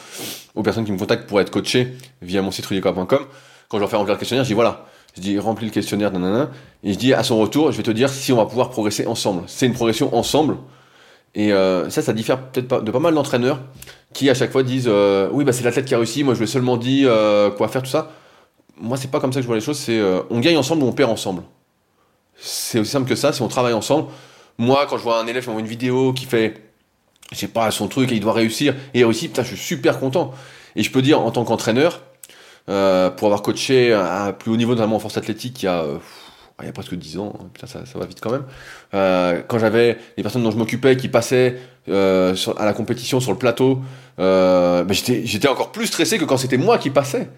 aux personnes qui me contactent pour être coachées via mon site rudicoa.com. Quand je leur fais remplir le questionnaire, je dis voilà. Je dis remplis le questionnaire, nanana. Et je dis à son retour, je vais te dire si on va pouvoir progresser ensemble. C'est une progression ensemble. Et euh, ça, ça diffère peut-être de pas mal d'entraîneurs qui à chaque fois disent euh, oui bah c'est l'athlète qui a réussi, moi je lui ai seulement dit euh, quoi faire tout ça. Moi c'est pas comme ça que je vois les choses, c'est euh, on gagne ensemble ou on perd ensemble. C'est aussi simple que ça, si on travaille ensemble. Moi quand je vois un élève qui une vidéo qui fait je sais pas son truc et il doit réussir et réussit, putain je suis super content. Et je peux dire en tant qu'entraîneur pour avoir coaché à plus haut niveau notamment en force athlétique il y a il y a presque 10 ans, putain, ça, va vite quand même. Euh, quand j'avais les personnes dont je m'occupais qui passaient euh, à la compétition sur le plateau, euh, ben j'étais, encore plus stressé que quand c'était moi qui passais.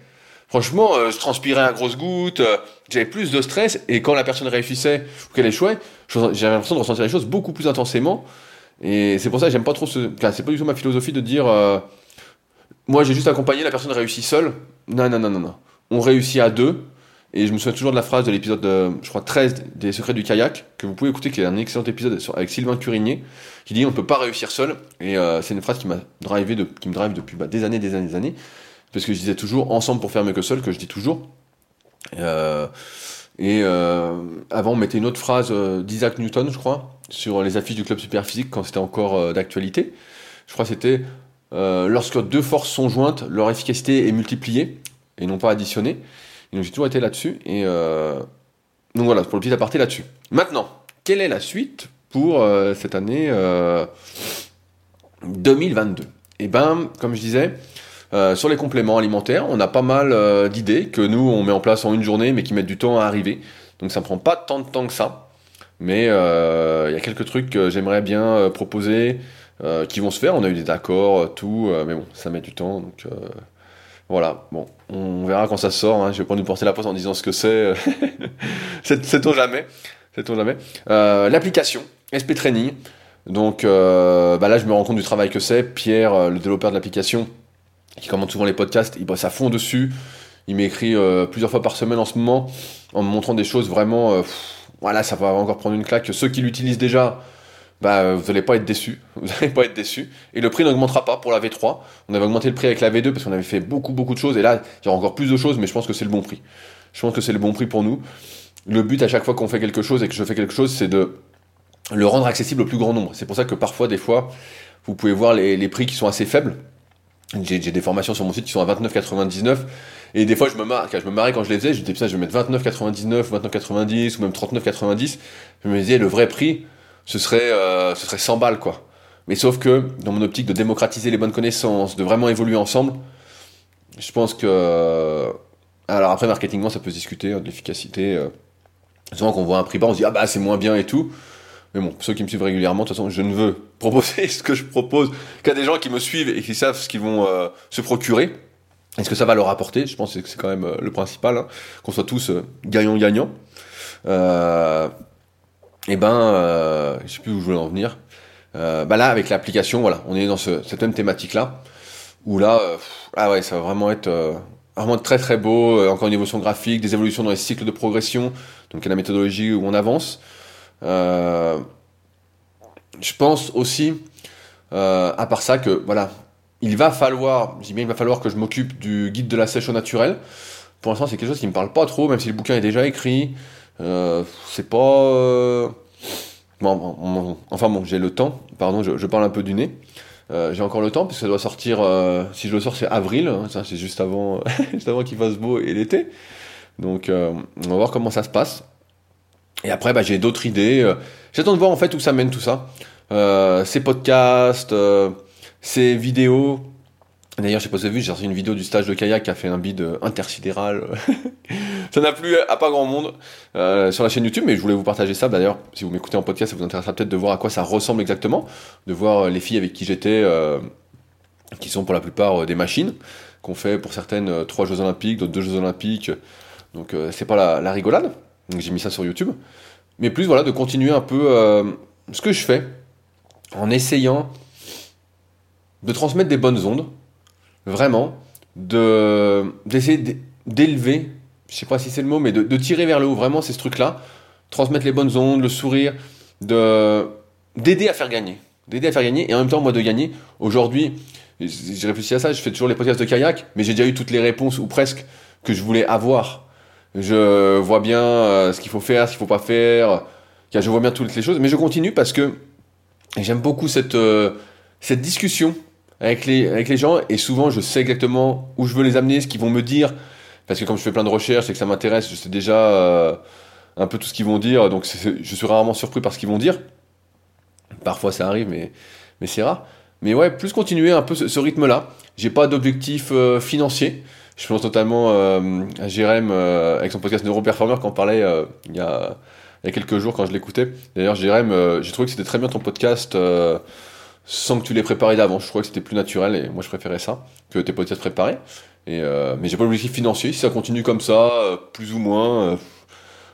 Franchement, je transpirais à grosses gouttes, j'avais plus de stress, et quand la personne réussissait ou qu'elle échouait, j'avais l'impression de ressentir les choses beaucoup plus intensément. Et c'est pour ça que j'aime pas trop ce. c'est pas du tout ma philosophie de dire moi j'ai juste accompagné, la personne réussit seule. Non, non, non, non, non. On réussit à deux et je me souviens toujours de la phrase de l'épisode, je crois, 13 des Secrets du kayak, que vous pouvez écouter, qui est un excellent épisode avec Sylvain Curigné, qui dit on ne peut pas réussir seul. Et euh, c'est une phrase qui m'a drivé, de, qui me drive depuis bah, des années, des années, des années. Parce que je disais toujours ensemble pour faire mieux que seul, que je dis toujours. Euh, et euh, avant, on mettait une autre phrase euh, d'Isaac Newton, je crois, sur les affiches du club super physique quand c'était encore euh, d'actualité. Je crois que c'était lorsque deux forces sont jointes, leur efficacité est multipliée et non pas additionnée. Et donc j'ai toujours été là-dessus. Et euh... donc voilà, pour le petit aparté là-dessus. Maintenant, quelle est la suite pour euh, cette année euh, 2022 Et ben, comme je disais, euh, sur les compléments alimentaires, on a pas mal euh, d'idées que nous on met en place en une journée, mais qui mettent du temps à arriver. Donc ça ne prend pas tant de temps que ça. Mais euh, il y a quelques trucs que j'aimerais bien proposer qui vont se faire. On a eu des accords, tout, mais bon, ça met du temps. Donc voilà, bon, on verra quand ça sort. Hein. Je vais pas nous porter la poste en disant ce que c'est. C'est-on jamais. C'est-on jamais. Euh, L'application SP Training. Donc euh, bah là, je me rends compte du travail que c'est. Pierre, euh, le développeur de l'application, qui commente souvent les podcasts, il bosse à fond dessus. Il m'écrit plusieurs fois par semaine en ce moment, en me montrant des choses vraiment. Voilà, ça va encore prendre une claque. Ceux qui l'utilisent déjà, bah, vous n'allez pas être déçus. Vous n'allez pas être déçus. Et le prix n'augmentera pas pour la V3. On avait augmenté le prix avec la V2 parce qu'on avait fait beaucoup, beaucoup de choses. Et là, il y aura encore plus de choses, mais je pense que c'est le bon prix. Je pense que c'est le bon prix pour nous. Le but à chaque fois qu'on fait quelque chose et que je fais quelque chose, c'est de le rendre accessible au plus grand nombre. C'est pour ça que parfois, des fois, vous pouvez voir les, prix qui sont assez faibles. J'ai des formations sur mon site qui sont à 29,99. Et des fois, je me marre, je me marrais quand je les faisais. Je me disais, je vais mettre 29,99, 29,90 ou même 39,90. Je me disais, le vrai prix, ce serait, euh, ce serait 100 balles, quoi. Mais sauf que, dans mon optique de démocratiser les bonnes connaissances, de vraiment évoluer ensemble, je pense que. Euh, alors après, marketingement, ça peut se discuter, hein, de l'efficacité. Euh, souvent, qu'on voit un prix bas, on se dit, ah bah, c'est moins bien et tout. Mais bon, ceux qui me suivent régulièrement, de toute façon, je ne veux proposer ce que je propose qu'à des gens qui me suivent et qui savent ce qu'ils vont euh, se procurer. Est-ce que ça va leur apporter? Je pense que c'est quand même le principal, hein, qu'on soit tous gagnants-gagnants. Euh, et ben, euh, je sais plus où je voulais en venir. Euh, bah là, avec l'application, voilà, on est dans ce, cette même thématique-là, où là, euh, ah ça va vraiment être euh, vraiment très très beau, encore une évolution graphique, des évolutions dans les cycles de progression, donc la méthodologie où on avance. Je pense aussi, à part ça, que voilà, il va falloir, dis bien il va falloir que je m'occupe du guide de la sèche au naturel, pour l'instant, c'est quelque chose qui me parle pas trop, même si le bouquin est déjà écrit. Euh, c'est pas. euh, enfin bon, j'ai le temps. Pardon, je, parle un peu du nez. Euh, j'ai encore le temps, parce que ça doit sortir. si je le sors, c'est avril. hein, c'est juste avant, juste avant qu'il fasse beau et l'été. Donc, on va voir comment ça se passe. Et après, bah, j'ai d'autres idées. J'attends de voir en fait où ça mène tout ça. Ces podcasts, ces vidéos. D'ailleurs, je sais pas si vous avez vu, j'ai reçu une vidéo du stage de kayak qui a fait un bide euh, intersidéral. ça n'a plu à pas grand monde euh, sur la chaîne YouTube, mais je voulais vous partager ça. D'ailleurs, si vous m'écoutez en podcast, ça vous intéressera peut-être de voir à quoi ça ressemble exactement, de voir euh, les filles avec qui j'étais, euh, qui sont pour la plupart des machines, qu'on fait pour certaines trois Jeux Olympiques, d'autres deux Jeux Olympiques. Donc euh, c'est pas la, la rigolade. Donc j'ai mis ça sur YouTube. Mais plus voilà, de continuer un peu ce que je fais, en essayant de transmettre des bonnes ondes, vraiment, de d'essayer d'élever, je sais pas si c'est le mot, mais de, tirer vers le haut, vraiment, c'est ce truc-là, transmettre les bonnes ondes, le sourire, de d'aider à faire gagner, d'aider à faire gagner, et en même temps, moi, de gagner. Aujourd'hui, j'ai réfléchi à ça, je fais toujours les podcasts de kayak, mais j'ai déjà eu toutes les réponses, ou presque, que je voulais avoir. Je vois bien euh, ce qu'il faut faire, ce qu'il faut pas faire, je vois bien toutes les choses, mais je continue parce que j'aime beaucoup cette, euh, cette discussion avec les, gens, et souvent je sais exactement où je veux les amener, ce qu'ils vont me dire, parce que comme je fais plein de recherches et que ça m'intéresse, je sais déjà euh, un peu tout ce qu'ils vont dire, donc je suis rarement surpris par ce qu'ils vont dire. Parfois ça arrive, mais, c'est rare. Mais ouais, plus continuer un peu ce, rythme-là. J'ai pas d'objectif euh, financier. Je pense notamment euh, à Jérém euh, avec son podcast Neuroperformer quand on parlait il, y a, il y a quelques jours quand je l'écoutais. D'ailleurs, Jérém, j'ai trouvé que c'était très bien ton podcast sans que tu l'aies préparé d'avance. Je trouvais que c'était plus naturel et moi je préférais ça que tes podcasts préparés. Et, euh, mais j'ai pas d'objectif financier. Si ça continue comme ça, euh, plus ou moins, euh,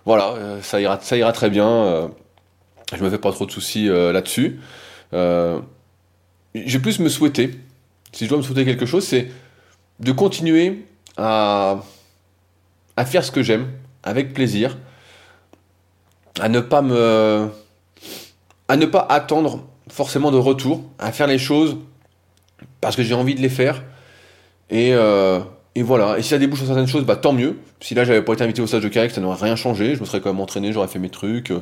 voilà, euh, ça, ira, ça ira très bien. je me fais pas trop de soucis là-dessus. Vais plus me souhaiter, si je dois me souhaiter quelque chose, c'est de continuer à, à faire ce que j'aime, avec plaisir, à ne pas me. à ne pas attendre forcément de retour, à faire les choses parce que j'ai envie de les faire. Et, euh, et voilà. Et si ça débouche sur certaines choses, bah tant mieux. Si là j'avais pas été invité au stage de kayak, ça n'aurait rien changé. Je me serais quand même entraîné, j'aurais fait mes trucs. euh,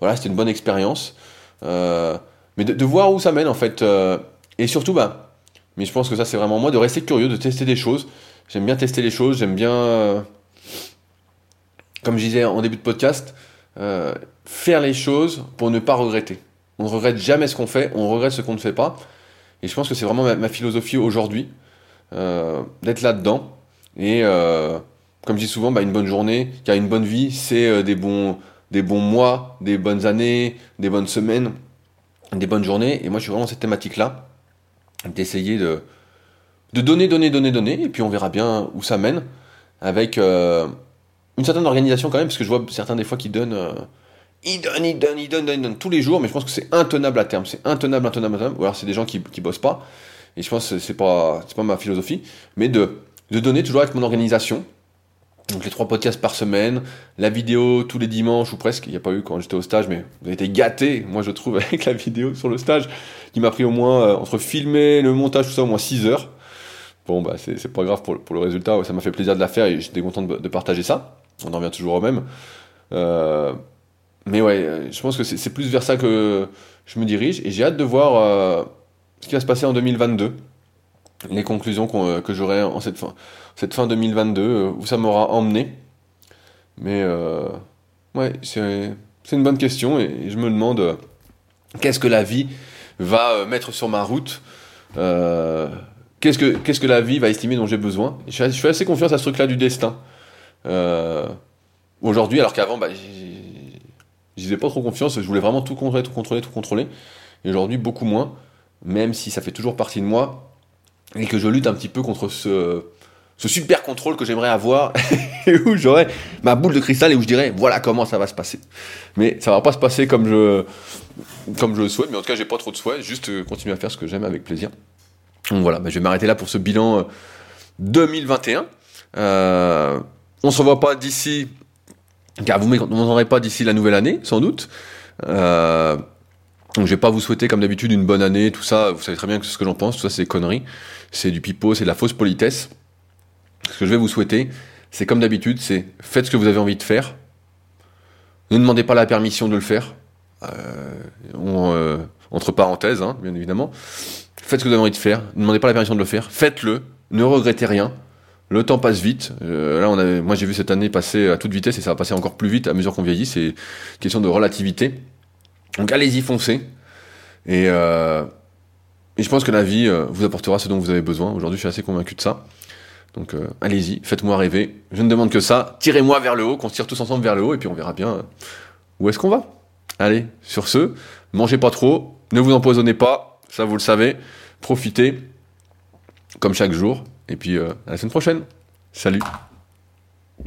voilà, c'était une bonne expérience. Euh, mais de, de voir où ça mène en fait. et surtout, bah, mais je pense que ça c'est vraiment moi, de rester curieux, de tester des choses. J'aime bien tester les choses, j'aime bien, comme je disais en début de podcast, faire les choses pour ne pas regretter. On ne regrette jamais ce qu'on fait, on regrette ce qu'on ne fait pas. Et je pense que c'est vraiment ma, philosophie aujourd'hui, euh, d'être là-dedans. Et euh, comme je dis souvent, bah, une bonne journée, car une bonne vie, c'est euh, des, bons, mois, des bonnes années, des bonnes semaines, des bonnes journées. Et moi, je suis vraiment cette thématique-là, d'essayer de, donner, donner, donner, donner, et puis on verra bien où ça mène, avec une certaine organisation quand même, parce que je vois certains des fois qui donnent... ils donnent, ils donnent, ils donnent, ils donnent tous les jours, mais je pense que c'est intenable à terme. C'est intenable, intenable, intenable. Ou alors c'est des gens qui, qui bossent pas. Et je pense que c'est pas, c'est pas ma philosophie. Mais de, de donner toujours avec mon organisation. Donc les trois podcasts par semaine, la vidéo tous les dimanches ou presque. Il n'y a pas eu quand j'étais au stage, mais vous avez été gâtés, moi je trouve, avec la vidéo sur le stage, qui m'a pris au moins, euh, entre filmer, le montage, tout ça, au moins 6 heures. Bon, bah c'est c'est pas grave pour, pour le résultat. Ça m'a fait plaisir de la faire et j'étais content de, de partager ça. On en revient toujours au même. Euh, mais ouais, euh, je pense que c'est plus vers ça que je me dirige et j'ai hâte de voir euh, ce qui va se passer en 2022, les conclusions qu'on, euh, que j'aurai en cette fin, cette fin 2022, euh, où ça m'aura emmené. Mais euh, ouais, c'est une bonne question et, je me demande qu'est-ce que la vie va mettre sur ma route? Qu'est-ce que, qu'est-ce que la vie va estimer dont j'ai besoin? Je, suis- assez confiance à ce truc-là du destin. Aujourd'hui, alors qu'avant, bah, j'y faisais pas trop confiance, je voulais vraiment tout contrôler, tout contrôler, tout contrôler. Et aujourd'hui, beaucoup moins, même si ça fait toujours partie de moi, et que je lutte un petit peu contre ce, super contrôle que j'aimerais avoir, et où j'aurais ma boule de cristal et où je dirais, voilà comment ça va se passer. Mais ça va pas se passer comme je, le souhaite, mais en tout cas, j'ai pas trop de souhaits, juste euh, continuer à faire ce que j'aime avec plaisir. Donc voilà, bah, je vais m'arrêter là pour ce bilan euh, 2021. Euh, on se revoit pas d'ici, car vous ne m'entendrez pas d'ici la nouvelle année, sans doute. Euh, donc je vais pas vous souhaiter comme d'habitude une bonne année, tout ça, vous savez très bien que ce que j'en pense, tout ça c'est des conneries, c'est du pipeau, c'est de la fausse politesse. Ce que je vais vous souhaiter, c'est comme d'habitude, c'est faites ce que vous avez envie de faire. Ne demandez pas la permission de le faire. Euh, entre parenthèses, hein, bien évidemment. Faites ce que vous avez envie de faire. Ne demandez pas la permission de le faire. Faites-le. Ne regrettez rien. Le temps passe vite. Euh, là, on a, moi, j'ai vu cette année passer à toute vitesse et ça va passer encore plus vite à mesure qu'on vieillit. C'est question de relativité. Donc, allez-y, foncez. Et, euh, je pense que la vie euh, vous apportera ce dont vous avez besoin. Aujourd'hui, je suis assez convaincu de ça. Donc, allez-y, faites-moi rêver. Je ne demande que ça. Tirez-moi vers le haut, qu'on se tire tous ensemble vers le haut, et puis on verra bien où est-ce qu'on va. Allez, sur ce, mangez pas trop, ne vous empoisonnez pas, ça vous le savez. Profitez, comme chaque jour. Et puis, à la semaine prochaine. Salut